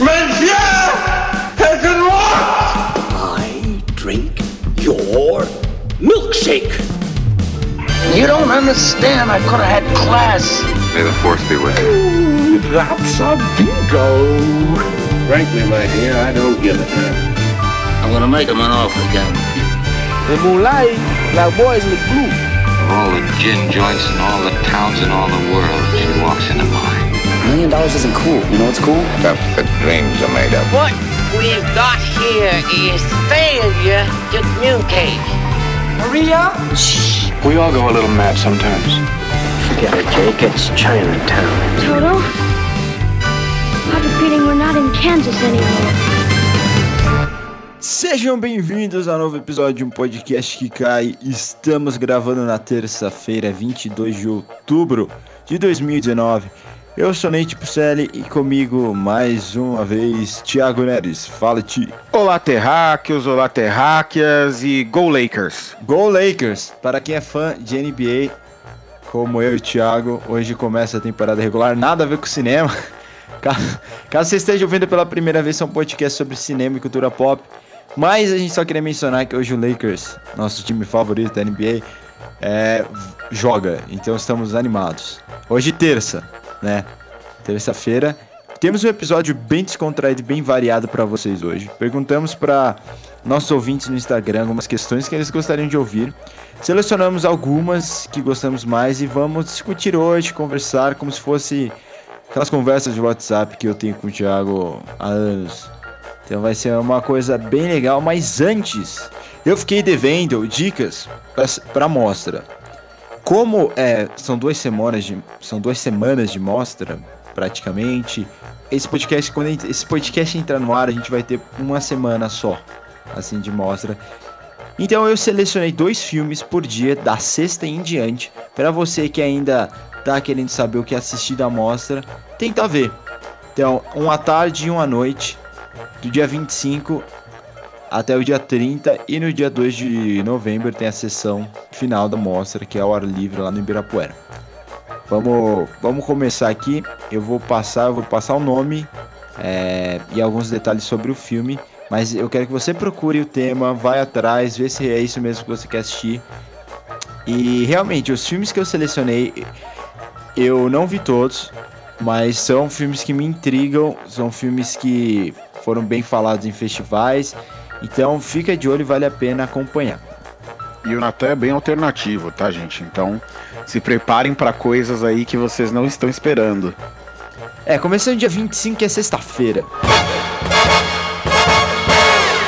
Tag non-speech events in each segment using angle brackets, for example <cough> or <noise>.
Monsieur has lost! I drink your milkshake. You don't understand. I could have had class. May the force be with you. That's a bingo. Frankly, my dear, I don't give a damn. I'm gonna make him an offer again. The Moonlight, black boys look blue. Of all the gin joints in all the towns in all the world, she walks into mine. A million dollars isn't cool. You know what's cool? Stuff that dreams are made of. What we've got here is failure to communicate. Maria? Shh. We all go a little mad sometimes. Forget it, Jake. It's Chinatown. Toto? I have a feeling we're not in Kansas anymore. Sejam bem-vindos a um novo episódio de um podcast que cai. Estamos gravando na terça-feira, 22 de outubro de 2019. Eu sou Nate Pucelli e comigo mais uma vez Thiago Neres. Fala, Ti. Olá, terráqueos, olá, terráqueas e Go Lakers. Go Lakers! Para quem é fã de NBA, como eu e o Thiago, hoje começa a temporada regular, nada a ver com cinema. <laughs> Caso, caso você esteja ouvindo pela primeira vez, é um podcast sobre cinema e cultura pop. Mas a gente só queria mencionar que hoje o Lakers, nosso time favorito da NBA, é, joga. Então estamos animados. Hoje terça, né? Terça-feira. Temos um episódio bem descontraído bem variado para vocês hoje. Perguntamos para nossos ouvintes no Instagram algumas questões que eles gostariam de ouvir. Selecionamos algumas que gostamos mais e vamos discutir hoje, conversar como se fosse aquelas conversas de WhatsApp que eu tenho com o Thiago há anos. Então vai ser uma coisa bem legal, mas antes eu fiquei devendo dicas para mostra. Como é, são duas semanas de são duas semanas de mostra praticamente. Esse podcast quando esse podcast entrar no ar, a gente vai ter uma semana só assim de mostra. Então eu selecionei dois filmes por dia da sexta em diante para você que ainda tá querendo saber o que assistir da mostra, tenta ver. Então, uma tarde e uma noite do dia 25 até o dia 30 e no dia 2 de novembro tem a sessão final da mostra, que é ao ar livre lá no Ibirapuera. Vamos, vamos começar aqui. Eu vou passar, eu vou passar o nome é, e alguns detalhes sobre o filme, mas eu quero que você procure o tema, vai atrás, vê se é isso mesmo que você quer assistir. E realmente, os filmes que eu selecionei, eu não vi todos, mas são filmes que me intrigam, são filmes que foram bem falados em festivais. Então fica de olho, vale a pena acompanhar. E o Natan é bem alternativo, tá, gente? Então se preparem para coisas aí que vocês não estão esperando. É, começando dia 25, que é sexta-feira.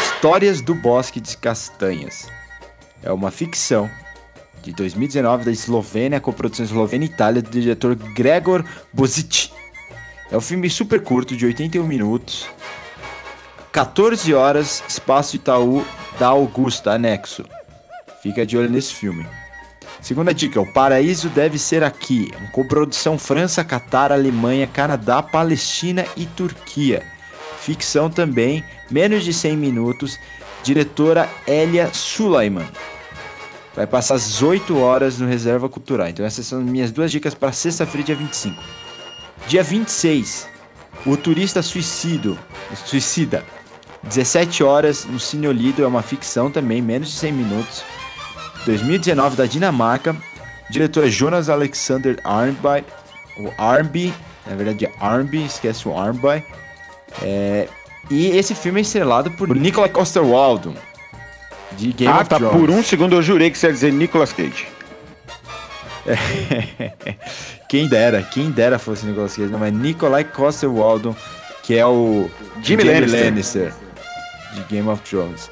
Histórias do Bosque de Castanhas. É uma ficção de 2019 da Eslovênia, com produção eslovena e Itália, do diretor Gregor Bozic. É um filme super curto, de 81 minutos, 14 horas, Espaço Itaú da Augusta, anexo. Fica de olho nesse filme. Segunda dica, O Paraíso Deve Ser Aqui. Uma coprodução França, Catar, Alemanha, Canadá, Palestina e Turquia. Ficção também, menos de 100 minutos. Diretora Elia Sulaiman. Vai passar às 8 horas no Reserva Cultural. Então essas são minhas duas dicas para sexta-feira, dia 25. Dia 26, O Turista Suicido, Suicida. 17 horas no Cine Olido, é uma ficção também, menos de 100 minutos. 2019 da Dinamarca. Diretor é Jonas Alexander Arnby. O Arnby, na verdade é Arnby, esquece o Arnby. É, e esse filme é estrelado por Nicolas Coster-Waldau, de Game ah, of tá. Thrones. Por um segundo eu jurei que você ia dizer Nicolas Cage. <laughs> Quem dera, quem dera fosse Nicolas Cage, não, mas Nikolai Coster-Waldau, que é o Jimmy Lannister. Lannister de Game of Thrones.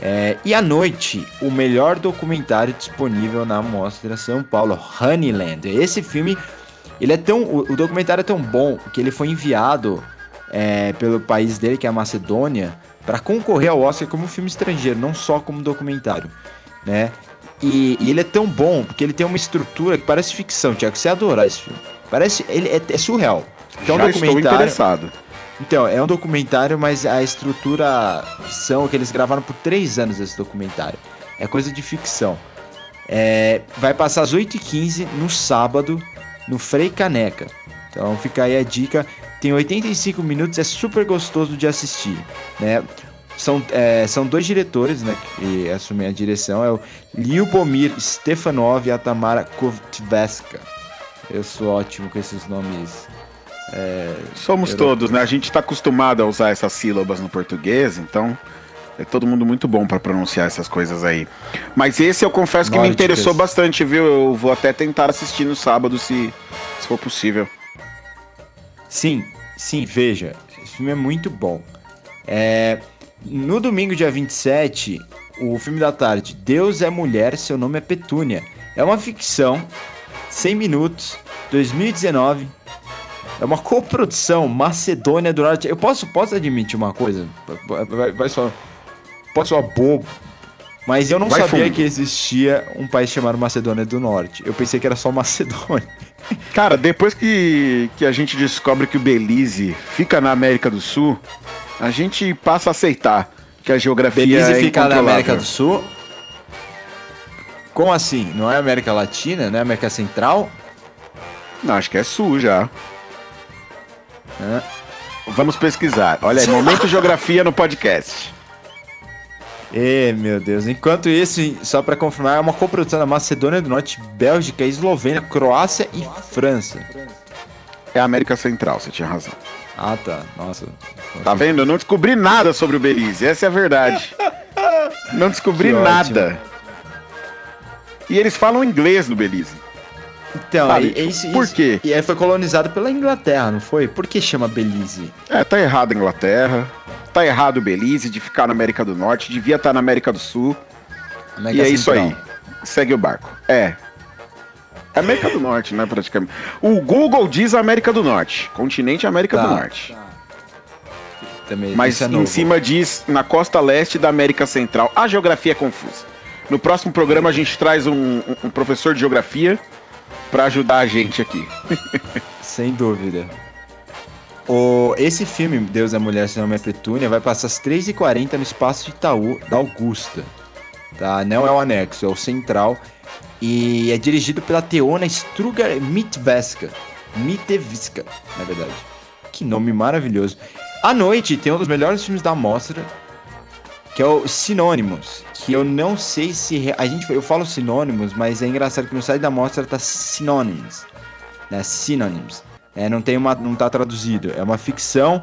É, e à noite, o melhor documentário disponível na Mostra São Paulo, Honeyland. Esse filme, ele é tão, o, o documentário é tão bom que ele foi enviado é, pelo país dele, que é a Macedônia, para concorrer ao Oscar como filme estrangeiro, não só como documentário, né? E, e, ele é tão bom porque ele tem uma estrutura que parece ficção, Tiago. Você ia adorar esse filme. Parece, ele é, é surreal. Que é um Já documentário. estou interessado. Então, é um documentário, mas a estrutura são que eles gravaram por três anos esse documentário. É coisa de ficção. É, vai passar às 8h15 no sábado, no Frei Caneca. Então fica aí a dica. Tem 85 minutos, é super gostoso de assistir, né? São, é, são dois diretores, né, que assumem a direção, é o Lyubomir Stefanov e a Tamara Kovtveska. Eu sou ótimo com esses nomes. É, Somos todos, né? A gente está acostumado a usar essas sílabas no português, então é todo mundo muito bom para pronunciar essas coisas aí. Mas esse eu confesso que me interessou bastante, viu? Eu vou até tentar assistir no sábado, se, se for possível. Sim, sim, veja. Esse filme é muito bom. É, no domingo, dia 27, o filme da tarde, Deus é Mulher, Seu Nome é Petúnia. É uma ficção, 100 minutos, 2019. É uma coprodução Macedônia do Norte. Eu posso, posso admitir uma coisa? Vai, vai só. Posso soar bobo. Mas eu não vai sabia fundo. que existia um país chamado Macedônia do Norte. Eu pensei que era só Macedônia. <laughs> Cara, depois que, que a gente descobre que o Belize fica na América do Sul, a gente passa a aceitar que a geografia Belize é fica na América do Sul? Como assim? Não é América Latina? Não é América Central? Não, acho que é Sul já. Vamos pesquisar. Olha aí, momento geografia no podcast. E meu Deus. Enquanto isso, só para confirmar, é uma coprodução da Macedônia do Norte, Bélgica, Eslovênia, Croácia e França. É a América Central, você tinha razão. Ah, tá. Nossa. Tá vendo? Eu não descobri nada sobre o Belize. Essa é a verdade. <laughs> Não descobri nada. E eles falam inglês no Belize. Então, Sabe, é isso, por quê? E aí foi colonizado pela Inglaterra, não foi? Por que chama Belize? É, tá errado a Inglaterra. Tá errado o Belize de ficar na América do Norte. Devia estar tá na América do Sul. América e é isso aí. Segue o barco. É, é América do Norte, né, praticamente. O Google diz América do Norte. Continente América tá, do Norte. Tá. Também, Mas é em cima diz na costa leste da América Central. A geografia é confusa. No próximo programa a gente traz um, um professor de geografia para ajudar a gente aqui. <laughs> Sem dúvida. O, esse filme, Deus é Mulher, Seu Nome é Petúnia, vai passar às 3h40 no Espaço de Itaú, da Augusta. Tá? Não é o anexo, é o central. E é dirigido pela Teona Strugar Mitveska. Mitevska, na verdade. Que nome maravilhoso. À noite tem um dos melhores filmes da mostra, que é o Sinônimos. Que eu não sei se. A gente, eu falo sinônimos, mas é engraçado que no site da mostra tá sinônimos. Né? Sinônimos. É, não, tem uma, não tá traduzido. É uma ficção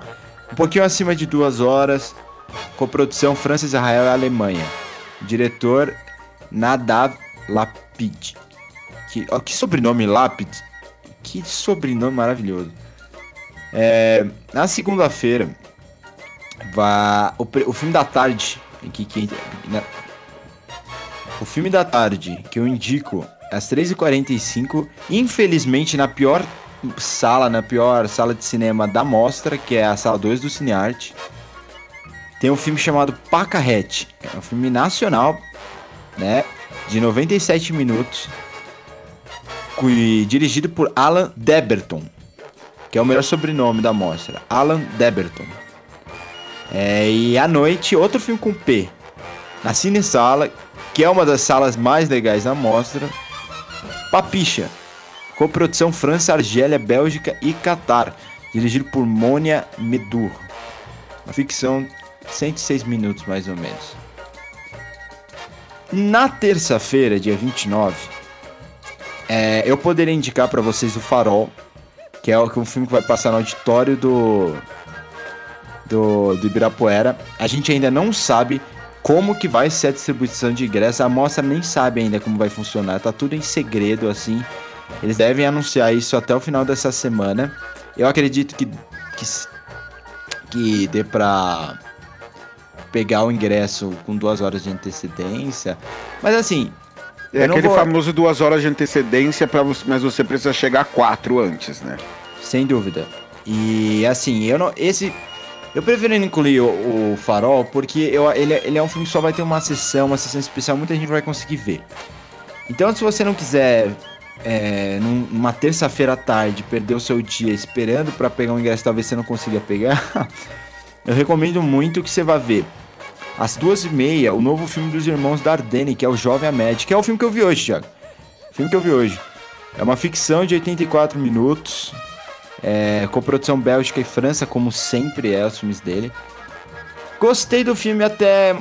um pouquinho acima de duas horas. Coprodução França, Israel e Alemanha. Diretor Nadav Lapid. Que, ó, que sobrenome Lapid. Que sobrenome maravilhoso. É, na segunda-feira, o, o filme da tarde. Que, que, né, o filme da tarde que eu indico às 3h45, infelizmente na pior sala, na pior sala de cinema da mostra, que é a sala 2 do Cinearte, tem um filme chamado Pacarrete. É um filme nacional, né? de 97 minutos, dirigido por Alan Deberton, que é o melhor sobrenome da mostra, Alan Deberton. É, e à noite, outro filme com P, na Cine Sala, que é uma das salas mais legais da mostra, Papicha, coprodução França, Argélia, Bélgica e Catar, dirigido por Mônia Medur. Uma ficção 106 minutos mais ou menos. Na terça-feira, dia 29, é, eu poderia indicar para vocês o Farol, que é um filme que vai passar no auditório do, do, do Ibirapuera. A gente ainda não sabe como que vai ser a distribuição de ingressos. A mostra nem sabe ainda como vai funcionar. Tá tudo em segredo, assim. Eles devem anunciar isso até o final dessa semana. Eu acredito que, que, que dê pra pegar o ingresso com duas horas de antecedência. Mas assim. É aquele vou... famoso duas horas de antecedência, pra você, mas você precisa chegar quatro antes, né? Sem dúvida. E assim, eu não. Esse. Eu prefiro incluir o, o Farol porque eu, ele, ele é um filme que só vai ter uma sessão, uma sessão especial, muita gente vai conseguir ver. Então, se você não quiser, é, numa terça-feira à tarde, perder o seu dia esperando para pegar um ingresso, talvez você não consiga pegar, <laughs> eu recomendo muito que você vá ver às duas e meia, o novo filme dos irmãos Dardenne, que é o Jovem Ahmed, que é o filme que eu vi hoje, Thiago. Filme que eu vi hoje. É uma ficção de 84 minutos. É, produção Bélgica e França, como sempre é os filmes dele. Gostei do filme até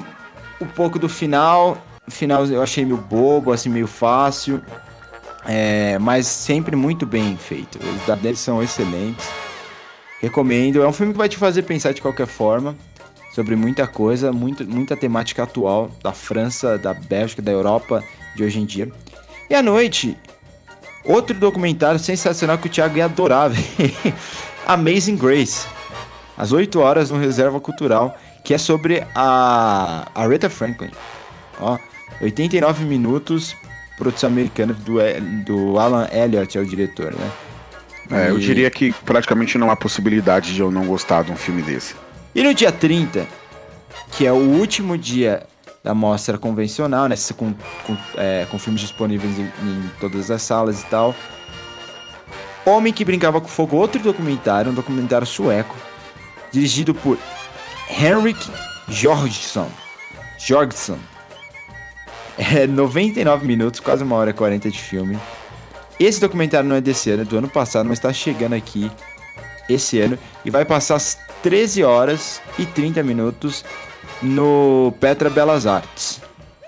um pouco do final. O final eu achei meio bobo, assim, meio fácil. É, mas sempre muito bem feito. Os da são excelentes. Recomendo. É um filme que vai te fazer pensar de qualquer forma sobre muita coisa, muito, muita temática atual da França, da Bélgica, da Europa de hoje em dia. E à noite, outro documentário sensacional que o Thiago ia adorar, <laughs> Amazing Grace. Às 8 horas no Reserva Cultural, que é sobre a Aretha Franklin. Ó, 89 minutos, produção americana do, do Alan Elliott é o diretor, né? É, e... eu diria que praticamente não há possibilidade de eu não gostar de um filme desse. E no dia 30, que é o último dia da mostra convencional, né? Com, com, é, com filmes disponíveis em, em, todas as salas e tal. Homem que Brincava com Fogo, outro documentário, um documentário sueco, dirigido por Henrik Jorgesson. Jorgesson. É 99 minutos, quase uma hora e 40 de filme. Esse documentário não é desse ano, é do ano passado, mas está chegando aqui esse ano e vai passar às 13 horas e 30 minutos no Petra Belas Artes.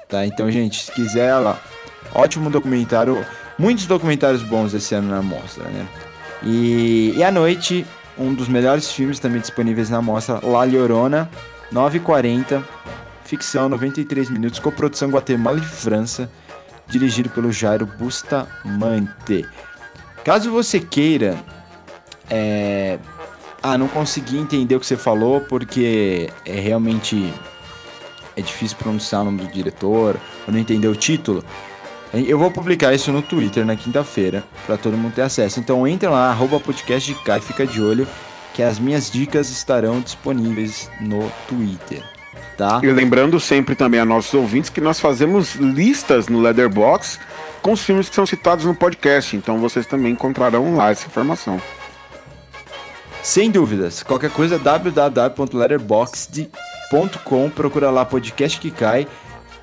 Tá? Então, gente, se quiser lá, ótimo documentário, muitos documentários bons esse ano na mostra, né? E, e à noite, um dos melhores filmes também disponíveis na mostra, La Llorona, 9h40, ficção, 93 minutos, coprodução Guatemala e França, dirigido pelo Jairo Bustamante. Caso você queira é... Ah, não consegui entender o que você falou porque é realmente é difícil pronunciar o nome do diretor, ou não entender o título. Eu vou publicar isso no Twitter na quinta-feira para todo mundo ter acesso. Então entre lá, arroba podcast de cá e fica de olho que as minhas dicas estarão disponíveis no Twitter. Tá? E lembrando sempre também a nossos ouvintes que nós fazemos listas no Leatherbox com os filmes que são citados no podcast. Então vocês também encontrarão lá essa informação. Sem dúvidas. Qualquer coisa, www.letterboxd.com. Procura lá podcast que cai.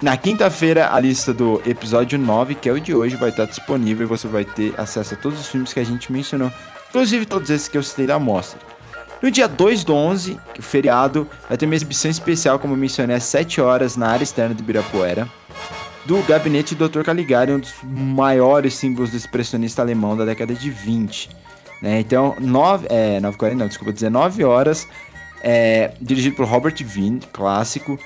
Na quinta-feira, a lista do episódio 9, que é o de hoje, vai estar disponível e você vai ter acesso a todos os filmes que a gente mencionou, inclusive todos esses que eu citei da mostra. No dia 2 do 11, que é o feriado, vai ter uma exibição especial, como eu mencionei, às 7 horas na área externa do Ibirapuera, do Gabinete do Dr. Caligari, um dos maiores símbolos do expressionista alemão da década de 20. Né? Então, 9, é, 9h40, não, desculpa, 19 horas, é, dirigido por Robert Vine, clássico.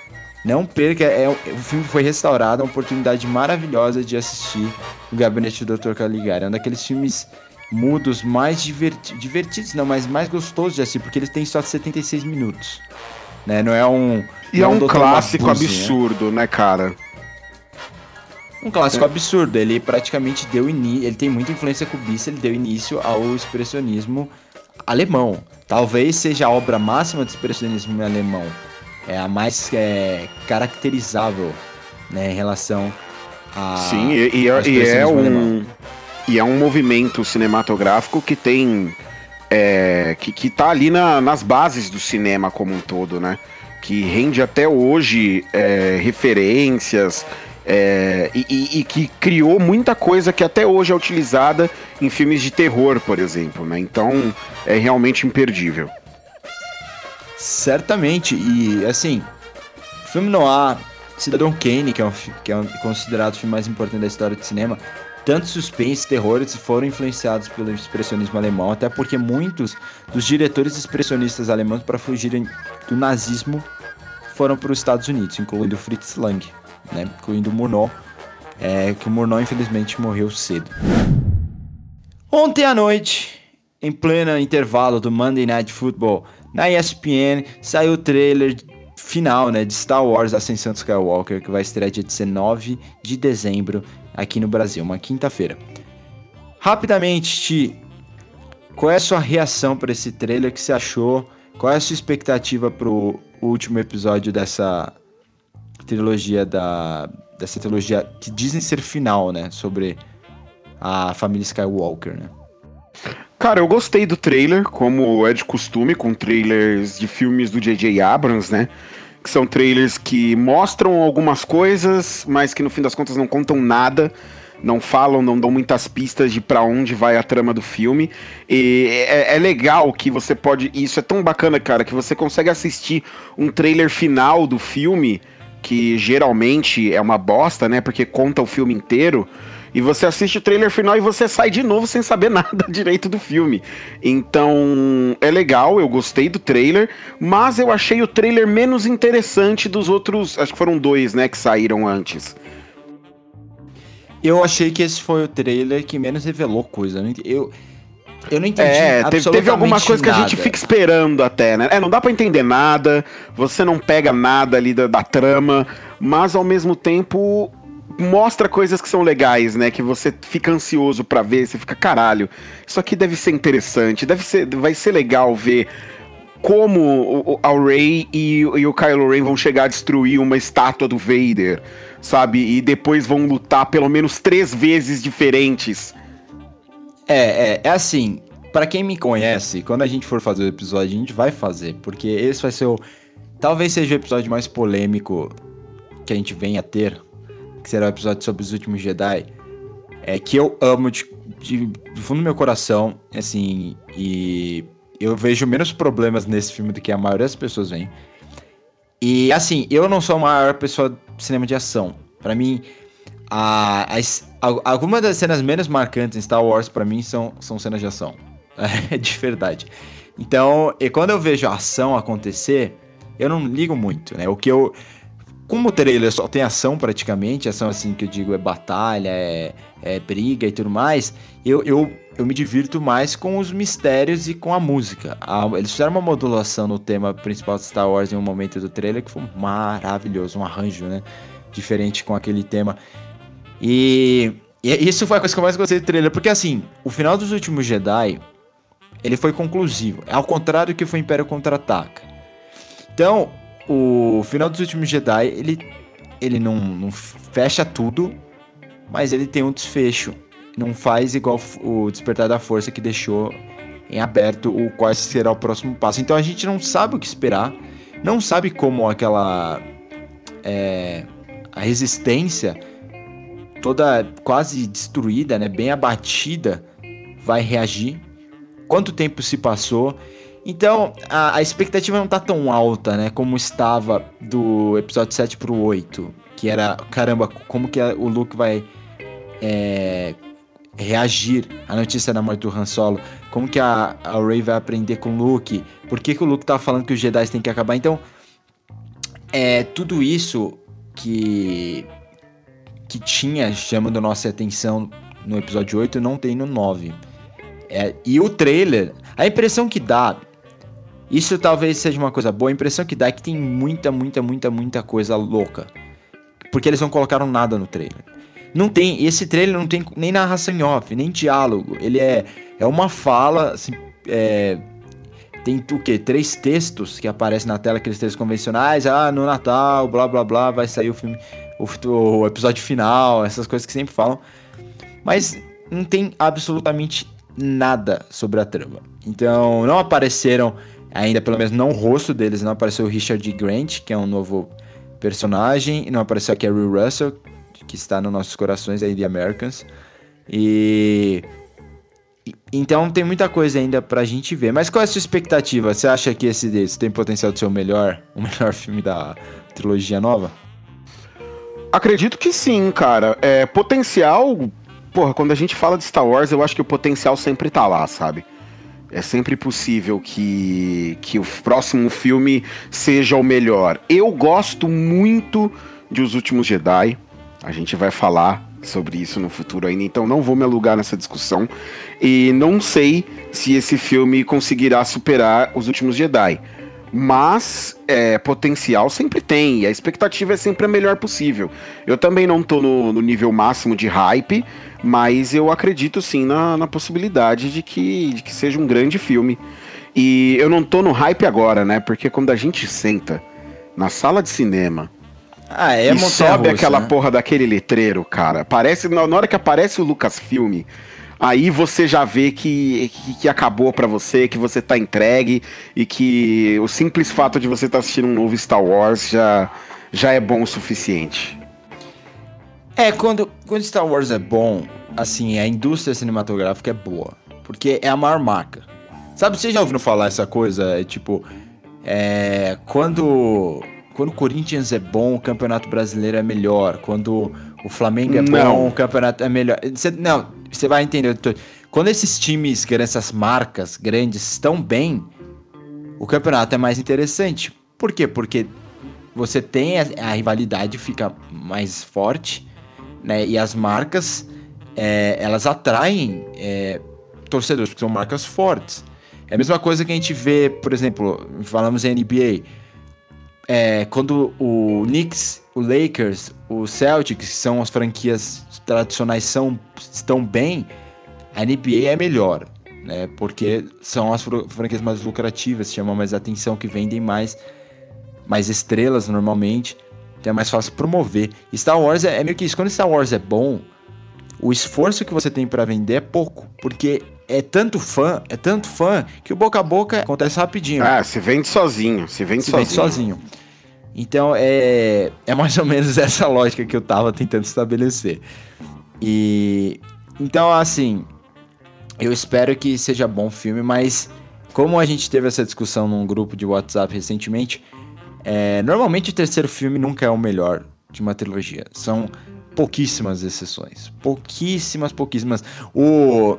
Não perca, é, o filme foi restaurado, é uma oportunidade maravilhosa de assistir o Gabinete do Dr. Caligari. É um daqueles filmes mudos mais diverti divertidos, não, mas mais gostosos de assistir, porque eles têm só 76 minutos. Né? Não é um. E é um, um clássico Mabuse, absurdo, né? né, cara? Um clássico absurdo. Ele praticamente deu início. Ele tem muita influência cubista, ele deu início ao expressionismo alemão. Talvez seja a obra máxima do expressionismo alemão. É a mais é, caracterizável né, em relação a. Sim, e, e, é, e é um. E é um movimento cinematográfico que tem. É, que, que tá ali na, nas bases do cinema como um todo, né? Que rende até hoje é, referências, é, e, e, e, que criou muita coisa que até hoje é utilizada em filmes de terror, por exemplo, né? Então é realmente imperdível. Certamente, e assim, filme noir, Cidadão Kane, que é, um, que é um, considerado o filme mais importante da história do cinema, tanto suspense e terrores foram influenciados pelo expressionismo alemão, até porque muitos dos diretores expressionistas alemães, para fugirem do nazismo, foram para os Estados Unidos, incluindo Fritz Lang né? Incluindo o Murnau, é, que o Murnau infelizmente morreu cedo. Ontem à noite, em pleno intervalo do Monday Night Football, na ESPN, saiu o trailer final né, de Star Wars Ascensão do Skywalker, que vai estrear dia 19 de dezembro aqui no Brasil, uma quinta-feira. Rapidamente, Ti, qual é a sua reação para esse trailer que você achou? Qual é a sua expectativa para o último episódio dessa, trilogia da. Dessa trilogia que dizem ser final, né? Sobre a família Skywalker, né? Cara, eu gostei do trailer, como é de costume, com trailers de filmes do J.J. Abrams, né? Que são trailers que mostram algumas coisas, mas que no fim das contas não contam nada. não falam, não dão muitas pistas de para onde vai a trama do filme. E é, é, legal que você pode. Isso é tão bacana, cara, que você consegue assistir um trailer final do filme, que geralmente é uma bosta, né? Porque conta o filme inteiro. E você assiste o trailer final e você sai de novo sem saber <laughs> nada direito do filme. Então, é legal, eu gostei do trailer, mas eu achei o trailer menos interessante dos outros. Acho que foram dois, né, que saíram antes. Eu achei que esse foi o trailer que menos revelou coisa. Eu, eu não entendi. É, teve, teve alguma coisa nada. que a gente fica esperando até, né? É, não dá para entender nada, você não pega nada ali da, da trama, mas ao mesmo tempo mostra coisas que são legais, né? Que você fica ansioso para ver, você fica, caralho, isso aqui deve ser interessante, deve ser, vai ser legal ver como o, Ray e, e, o Kylo Ren vão chegar a destruir uma estátua do Vader, sabe? E depois vão lutar pelo menos três vezes diferentes. É, é, é assim, para quem me conhece, quando a gente for fazer o episódio, a gente vai fazer, porque esse vai ser o. Talvez seja o episódio mais polêmico que a gente venha a ter, que será o episódio sobre os últimos Jedi, é que eu amo de, de, do fundo do meu coração, assim, e eu vejo menos problemas nesse filme do que a maioria das pessoas vem. E assim, eu não sou a maior pessoa de cinema de ação. Para mim, a, a, a, algumas das cenas menos marcantes em Star Wars para mim são, são cenas de ação. <laughs> É de verdade. Então, e quando eu vejo a ação acontecer, eu não ligo muito, né? O que eu como o trailer só tem ação praticamente, ação assim que eu digo é batalha, é, é briga e tudo mais, eu, eu, eu me divirto mais com os mistérios e com a música. A, eles fizeram uma modulação no tema principal de Star Wars em um momento do trailer que foi maravilhoso, um arranjo, né? Diferente com aquele tema. E, e isso foi a coisa que eu mais gostei do trailer, porque assim, o final dos últimos Jedi, ele foi conclusivo. Ao contrário do que foi Império Contra-Ataca. Então, o final dos últimos Jedi, ele, ele não, não fecha tudo, mas ele tem um desfecho. Não faz igual o Despertar da Força que deixou em aberto o qual será o próximo passo. Então a gente não sabe o que esperar, não sabe como aquela é, a resistência toda quase destruída, né, bem abatida, vai reagir. Quanto tempo se passou? Então, a, a, expectativa não tá tão alta, né? Como estava do episódio 7 pro 8. Que era, caramba, como que o Luke vai é, reagir à notícia da morte do Han Solo? Como que a, a Rey vai aprender com o Luke? Por que, que o Luke tava falando que os Jedi têm que acabar? Então, é tudo isso que que tinha chamando nossa atenção no episódio 8 não tem no 9. É, e o trailer, a impressão que dá isso talvez seja uma coisa boa. A impressão que dá é que tem muita, muita, muita, muita coisa louca. Porque eles não colocaram nada no trailer. Não tem, esse trailer não tem nem narração em off, nem diálogo. Ele é, é uma fala, assim, é, tem o quê? Três textos que aparecem na tela, aqueles textos convencionais. Ah, no Natal, blá blá blá, vai sair o filme, o, o episódio final, essas coisas que sempre falam. Mas não tem absolutamente nada sobre a trama. Então, não apareceram Ainda, pelo menos, não o rosto deles, não apareceu o Richard Grant, que é um novo personagem, e não apareceu a Carrie Russell, que está nos nossos corações aí, The Americans. E... Então tem muita coisa ainda pra gente ver. Mas qual é a sua expectativa? Você acha que esse desse tem potencial de ser o melhor, o melhor <laughs> filme da trilogia nova? Acredito que sim, cara. É, potencial. Porra, quando a gente fala de Star Wars, eu acho que o potencial sempre tá lá, sabe? É sempre possível que, que o próximo filme seja o melhor. Eu gosto muito de Os Últimos Jedi. A gente vai falar sobre isso no futuro ainda, então não vou me alugar nessa discussão. E não sei se esse filme conseguirá superar Os Últimos Jedi. Mas é, potencial sempre tem, e a expectativa é sempre a melhor possível. Eu também não tô no, no nível máximo de hype, mas eu acredito sim na, na possibilidade de que, de que seja um grande filme. E eu não tô no hype agora, né? Porque quando a gente senta na sala de cinema ah, é e sobe aquela né? porra daquele letreiro, cara, parece na hora que aparece o Lucas Filme aí você já vê que, que, que acabou para você, que você tá entregue e que o simples fato de você estar tá assistindo um novo Star Wars já, já é bom o suficiente. É, quando, quando Star Wars é bom, assim, a indústria cinematográfica é boa. Porque é a maior marca. Sabe, você já ouviu falar essa coisa? É tipo, é, quando quando o Corinthians é bom, o Campeonato Brasileiro é melhor. Quando o Flamengo é não. bom, o Campeonato é melhor. Não, você vai entender. Quando esses times, essas marcas grandes estão bem, o campeonato é mais interessante. Por quê? Porque você tem a, a rivalidade fica mais forte, né? E as marcas é, elas atraem é, torcedores porque são marcas fortes. É a mesma coisa que a gente vê, por exemplo, falamos em NBA. É, quando o Knicks, o Lakers, o Celtics, que são as franquias tradicionais, são, estão bem, a NBA é melhor, né? Porque são as franquias mais lucrativas, chamam mais atenção, que vendem mais, mais estrelas normalmente, então é mais fácil promover. Star Wars é, é meio que isso. Quando Star Wars é bom, o esforço que você tem para vender é pouco, porque é tanto fã, é tanto fã, que o boca a boca acontece rapidinho. Ah, se vende sozinho, se vende se sozinho. Vende sozinho. Então é, é mais ou menos <laughs> essa lógica que eu tava tentando estabelecer. E então assim, eu espero que seja bom o filme, mas como a gente teve essa discussão num grupo de WhatsApp recentemente, é, normalmente o terceiro filme nunca é o melhor de uma trilogia. São pouquíssimas exceções. Pouquíssimas, pouquíssimas. O,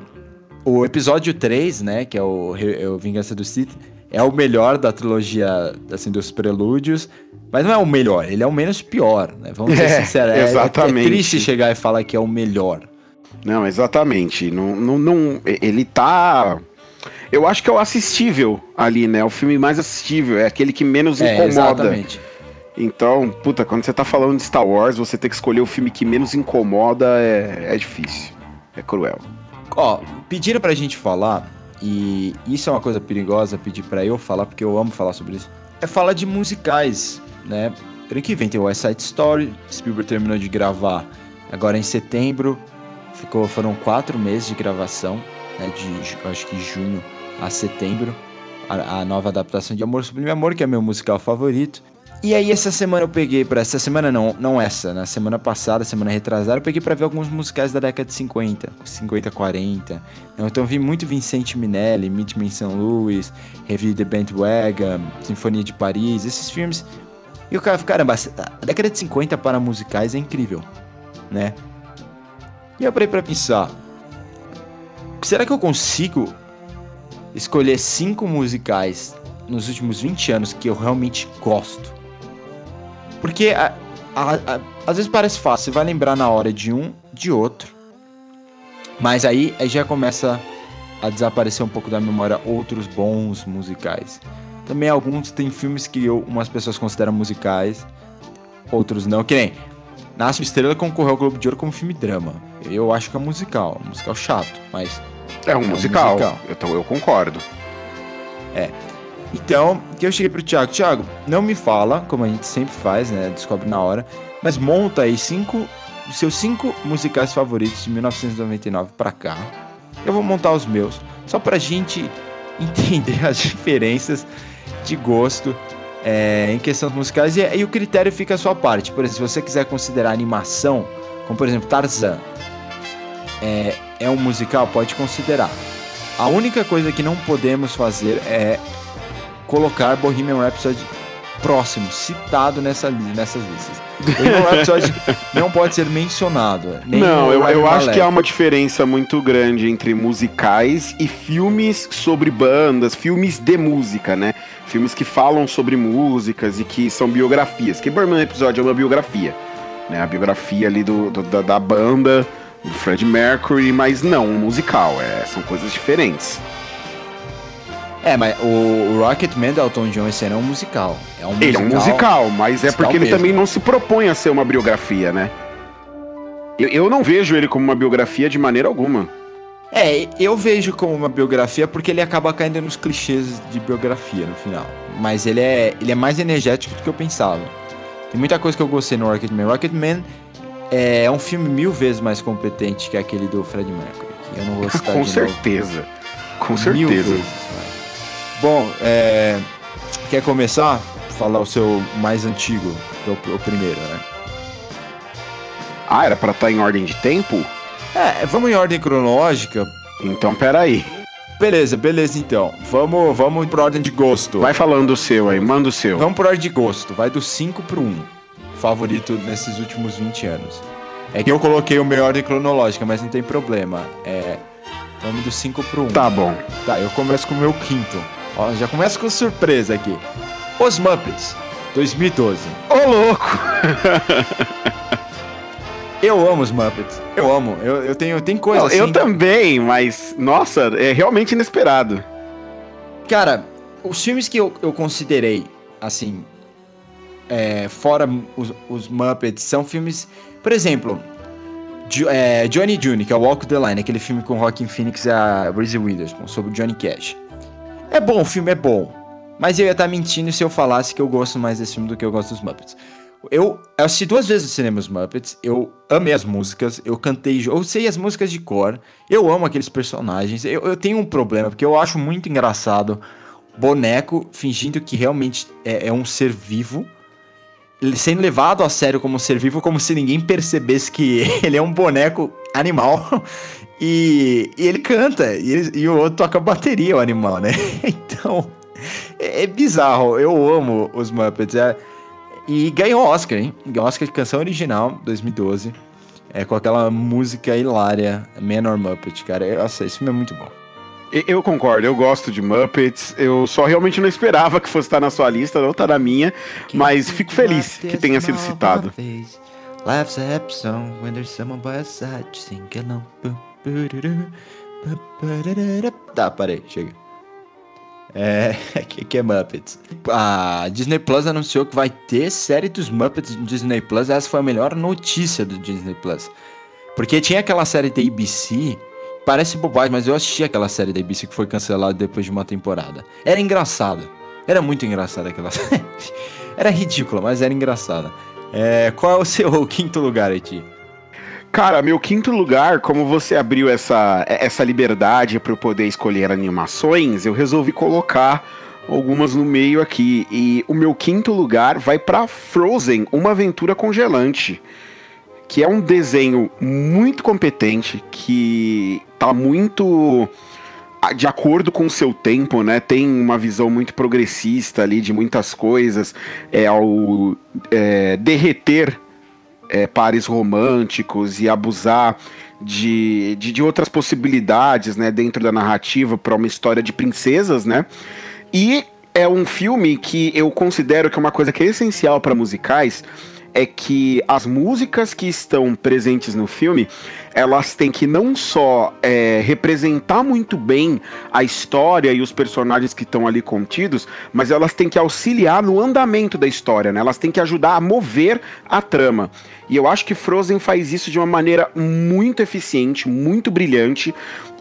o episódio 3, né, que é o, é o Vingança do Sith, é o melhor da trilogia, assim, dos prelúdios, mas não é o melhor, ele é o menos pior, né? Vamos ser <laughs> é, sinceros. É, exatamente. É, triste chegar e falar que é o melhor. Não, exatamente. Não, não, não, ele tá. Eu acho que é o assistível ali, né? O filme mais assistível, é aquele que menos é, incomoda. Exatamente. Então, puta, quando você tá falando de Star Wars, você ter que escolher o filme que menos incomoda é, é difícil. É cruel. Ó, pediram pra gente falar, e isso é uma coisa perigosa pedir pra eu falar, porque eu amo falar sobre isso. É falar de musicais, né? Ano que vem tem o West Side Story, Spielberg terminou de gravar agora em setembro. Ficou, foram quatro meses de gravação, né? De acho que junho a setembro. A, a nova adaptação de Amor Sublime Amor, que é meu musical favorito. E aí essa semana eu peguei para essa semana não, não essa, na semana passada, semana retrasada, eu peguei para ver alguns musicais da década de 50, 50, 40. Então vi muito Vincente Minelli, in St. Louis, Revi The Bandwagon, Sinfonia de Paris, esses filmes. E o cara, caramba, a década de 50 para musicais é incrível, né? E eu parei para pensar, será que eu consigo escolher cinco musicais nos últimos 20 anos que eu realmente gosto? Porque a, a, a, às vezes parece fácil, você vai lembrar na hora de um, de outro. Mas aí, aí já começa a desaparecer um pouco da memória outros bons musicais. Também alguns tem filmes que eu, umas pessoas consideram musicais, outros não. Que nem Nasce Estrela concorreu ao Globo de Ouro como filme drama. Eu acho que é musical, um musical chato, mas. É um, é musical. musical. Então eu concordo. É. Então, que eu cheguei pro Thiago, Thiago, não me fala, como a gente sempre faz, né? Descobre na hora, mas monta aí cinco, seus cinco musicais favoritos de 1999 para cá. Eu vou montar os meus, só pra gente <laughs> entender as diferenças de gosto é, em questões musicais e, e, o critério fica a sua parte. Por exemplo, se você quiser considerar animação, como por exemplo Tarzan, é, é um musical, pode considerar. A única coisa que não podemos fazer é colocar Bohemian Rhapsody próximo, citado nessa, nessas listas. Bohemian Rhapsody <laughs> não pode ser mencionado. não, eu, eu acho que há uma diferença muito grande entre musicais e filmes sobre bandas, filmes de música, né? Filmes que falam sobre músicas e que são biografias. Que Bohemian Rhapsody é uma biografia, né? A biografia ali do, do da, da, banda, do Fred Mercury, mas não um musical. É, são coisas diferentes. É, mas o Rocketman do Elton John esse ano é um musical. É um ele musical, é um musical, mas é porque ele mesmo. também não se propõe a ser uma biografia, né? Eu, eu não vejo ele como uma biografia de maneira alguma. É, eu vejo como uma biografia porque ele acaba caindo nos clichês de biografia no final. Mas ele é, ele é mais energético do que eu pensava. Tem muita coisa que eu gostei no Rocketman. Rocketman é um filme mil vezes mais competente que aquele do Fred Mercury. eu não vou citar <laughs> Com certeza. Novo. Com certeza. Mil vezes. Bom, é... quer começar? Falar o seu mais antigo, que é o, o primeiro, né? Ah, era pra estar tá em ordem de tempo? É, vamos em ordem cronológica. Então, peraí. Beleza, beleza então. Vamos, vamos por ordem de gosto. Vai falando o seu aí, manda o seu. Vamos por ordem de gosto. Vai do 5 pro 1. Um. Favorito nesses últimos 20 anos. É que eu coloquei o meu ordem cronológica, mas não tem problema. É. Vamos do 5 pro 1. Um. Tá bom. Tá, eu começo com o meu quinto. Ó, já começo com surpresa aqui. Os Muppets, 2012. Ô, louco! <laughs> Eu amo os Muppets. Eu amo. Eu, eu tenho tem coisa assim. Eu também, mas nossa, é realmente inesperado. Cara, os filmes que eu, eu considerei assim, é, fora os, os, Muppets, são filmes, por exemplo, é, Johnny June, que é o Walk the Line, aquele filme com Rockin' Phoenix e a Reese Witherspoon sobre o Johnny Cash. É bom, o filme é bom. Mas eu ia estar mentindo se eu falasse que eu gosto mais desse filme do que eu gosto dos Muppets. Eu assisti duas vezes o cinema os Muppets, eu amei as músicas, eu cantei, eu sei as músicas de cor, eu amo aqueles personagens. Eu, eu tenho um problema, porque eu acho muito engraçado boneco fingindo que realmente é, é um ser vivo, sendo levado a sério como um ser vivo, como se ninguém percebesse que <laughs> ele é um boneco animal. E, e ele canta, e, ele, e o outro toca bateria, o animal, né? <laughs> Então, é, é bizarro. Eu amo os Muppets. É, e ganhou Oscar, hein? Ganhou Oscar de canção original, 2012. É com aquela música hilária, Menor Muppet, cara. Nossa, esse filme é muito bom. Eu concordo, eu gosto de Muppets. Eu só realmente não esperava que fosse estar na sua lista, não tá na minha, mas fico feliz que tenha sido citado. Life's a happy song when there's someone by your side, sing along. Tá, parei, chega. É, <laughs> que, que é Muppets. A Disney Plus anunciou que vai ter série dos Muppets no Disney Plus. Essa foi a melhor notícia do Disney Plus. Porque tinha aquela série da ABC, parece bobagem, mas eu assisti aquela série da ABC que foi cancelada depois de uma temporada. Era engraçada. Era muito engraçada aquela <laughs> série. era ridícula, mas era engraçada. É, qual é o seu <laughs> quinto lugar, Eti? Cara, meu quinto lugar, como você abriu essa, essa liberdade para eu poder escolher animações, eu resolvi colocar algumas no meio aqui. E o meu quinto lugar vai para Frozen, uma aventura congelante, que é um desenho muito competente, que tá muito de acordo com o seu tempo, né? Tem uma visão muito progressista ali de muitas coisas, é ao é, derreter é, pares românticos e abusar de, de, de, outras possibilidades né, dentro da narrativa para uma história de princesas, né? E é um filme que eu considero que é uma coisa que é essencial para musicais é que as músicas que estão presentes no filme elas têm que não só é, representar muito bem a história e os personagens que estão ali contidos, mas elas têm que auxiliar no andamento da história, né? Elas têm que ajudar a mover a trama. E eu acho que Frozen faz isso de uma maneira muito eficiente, muito brilhante.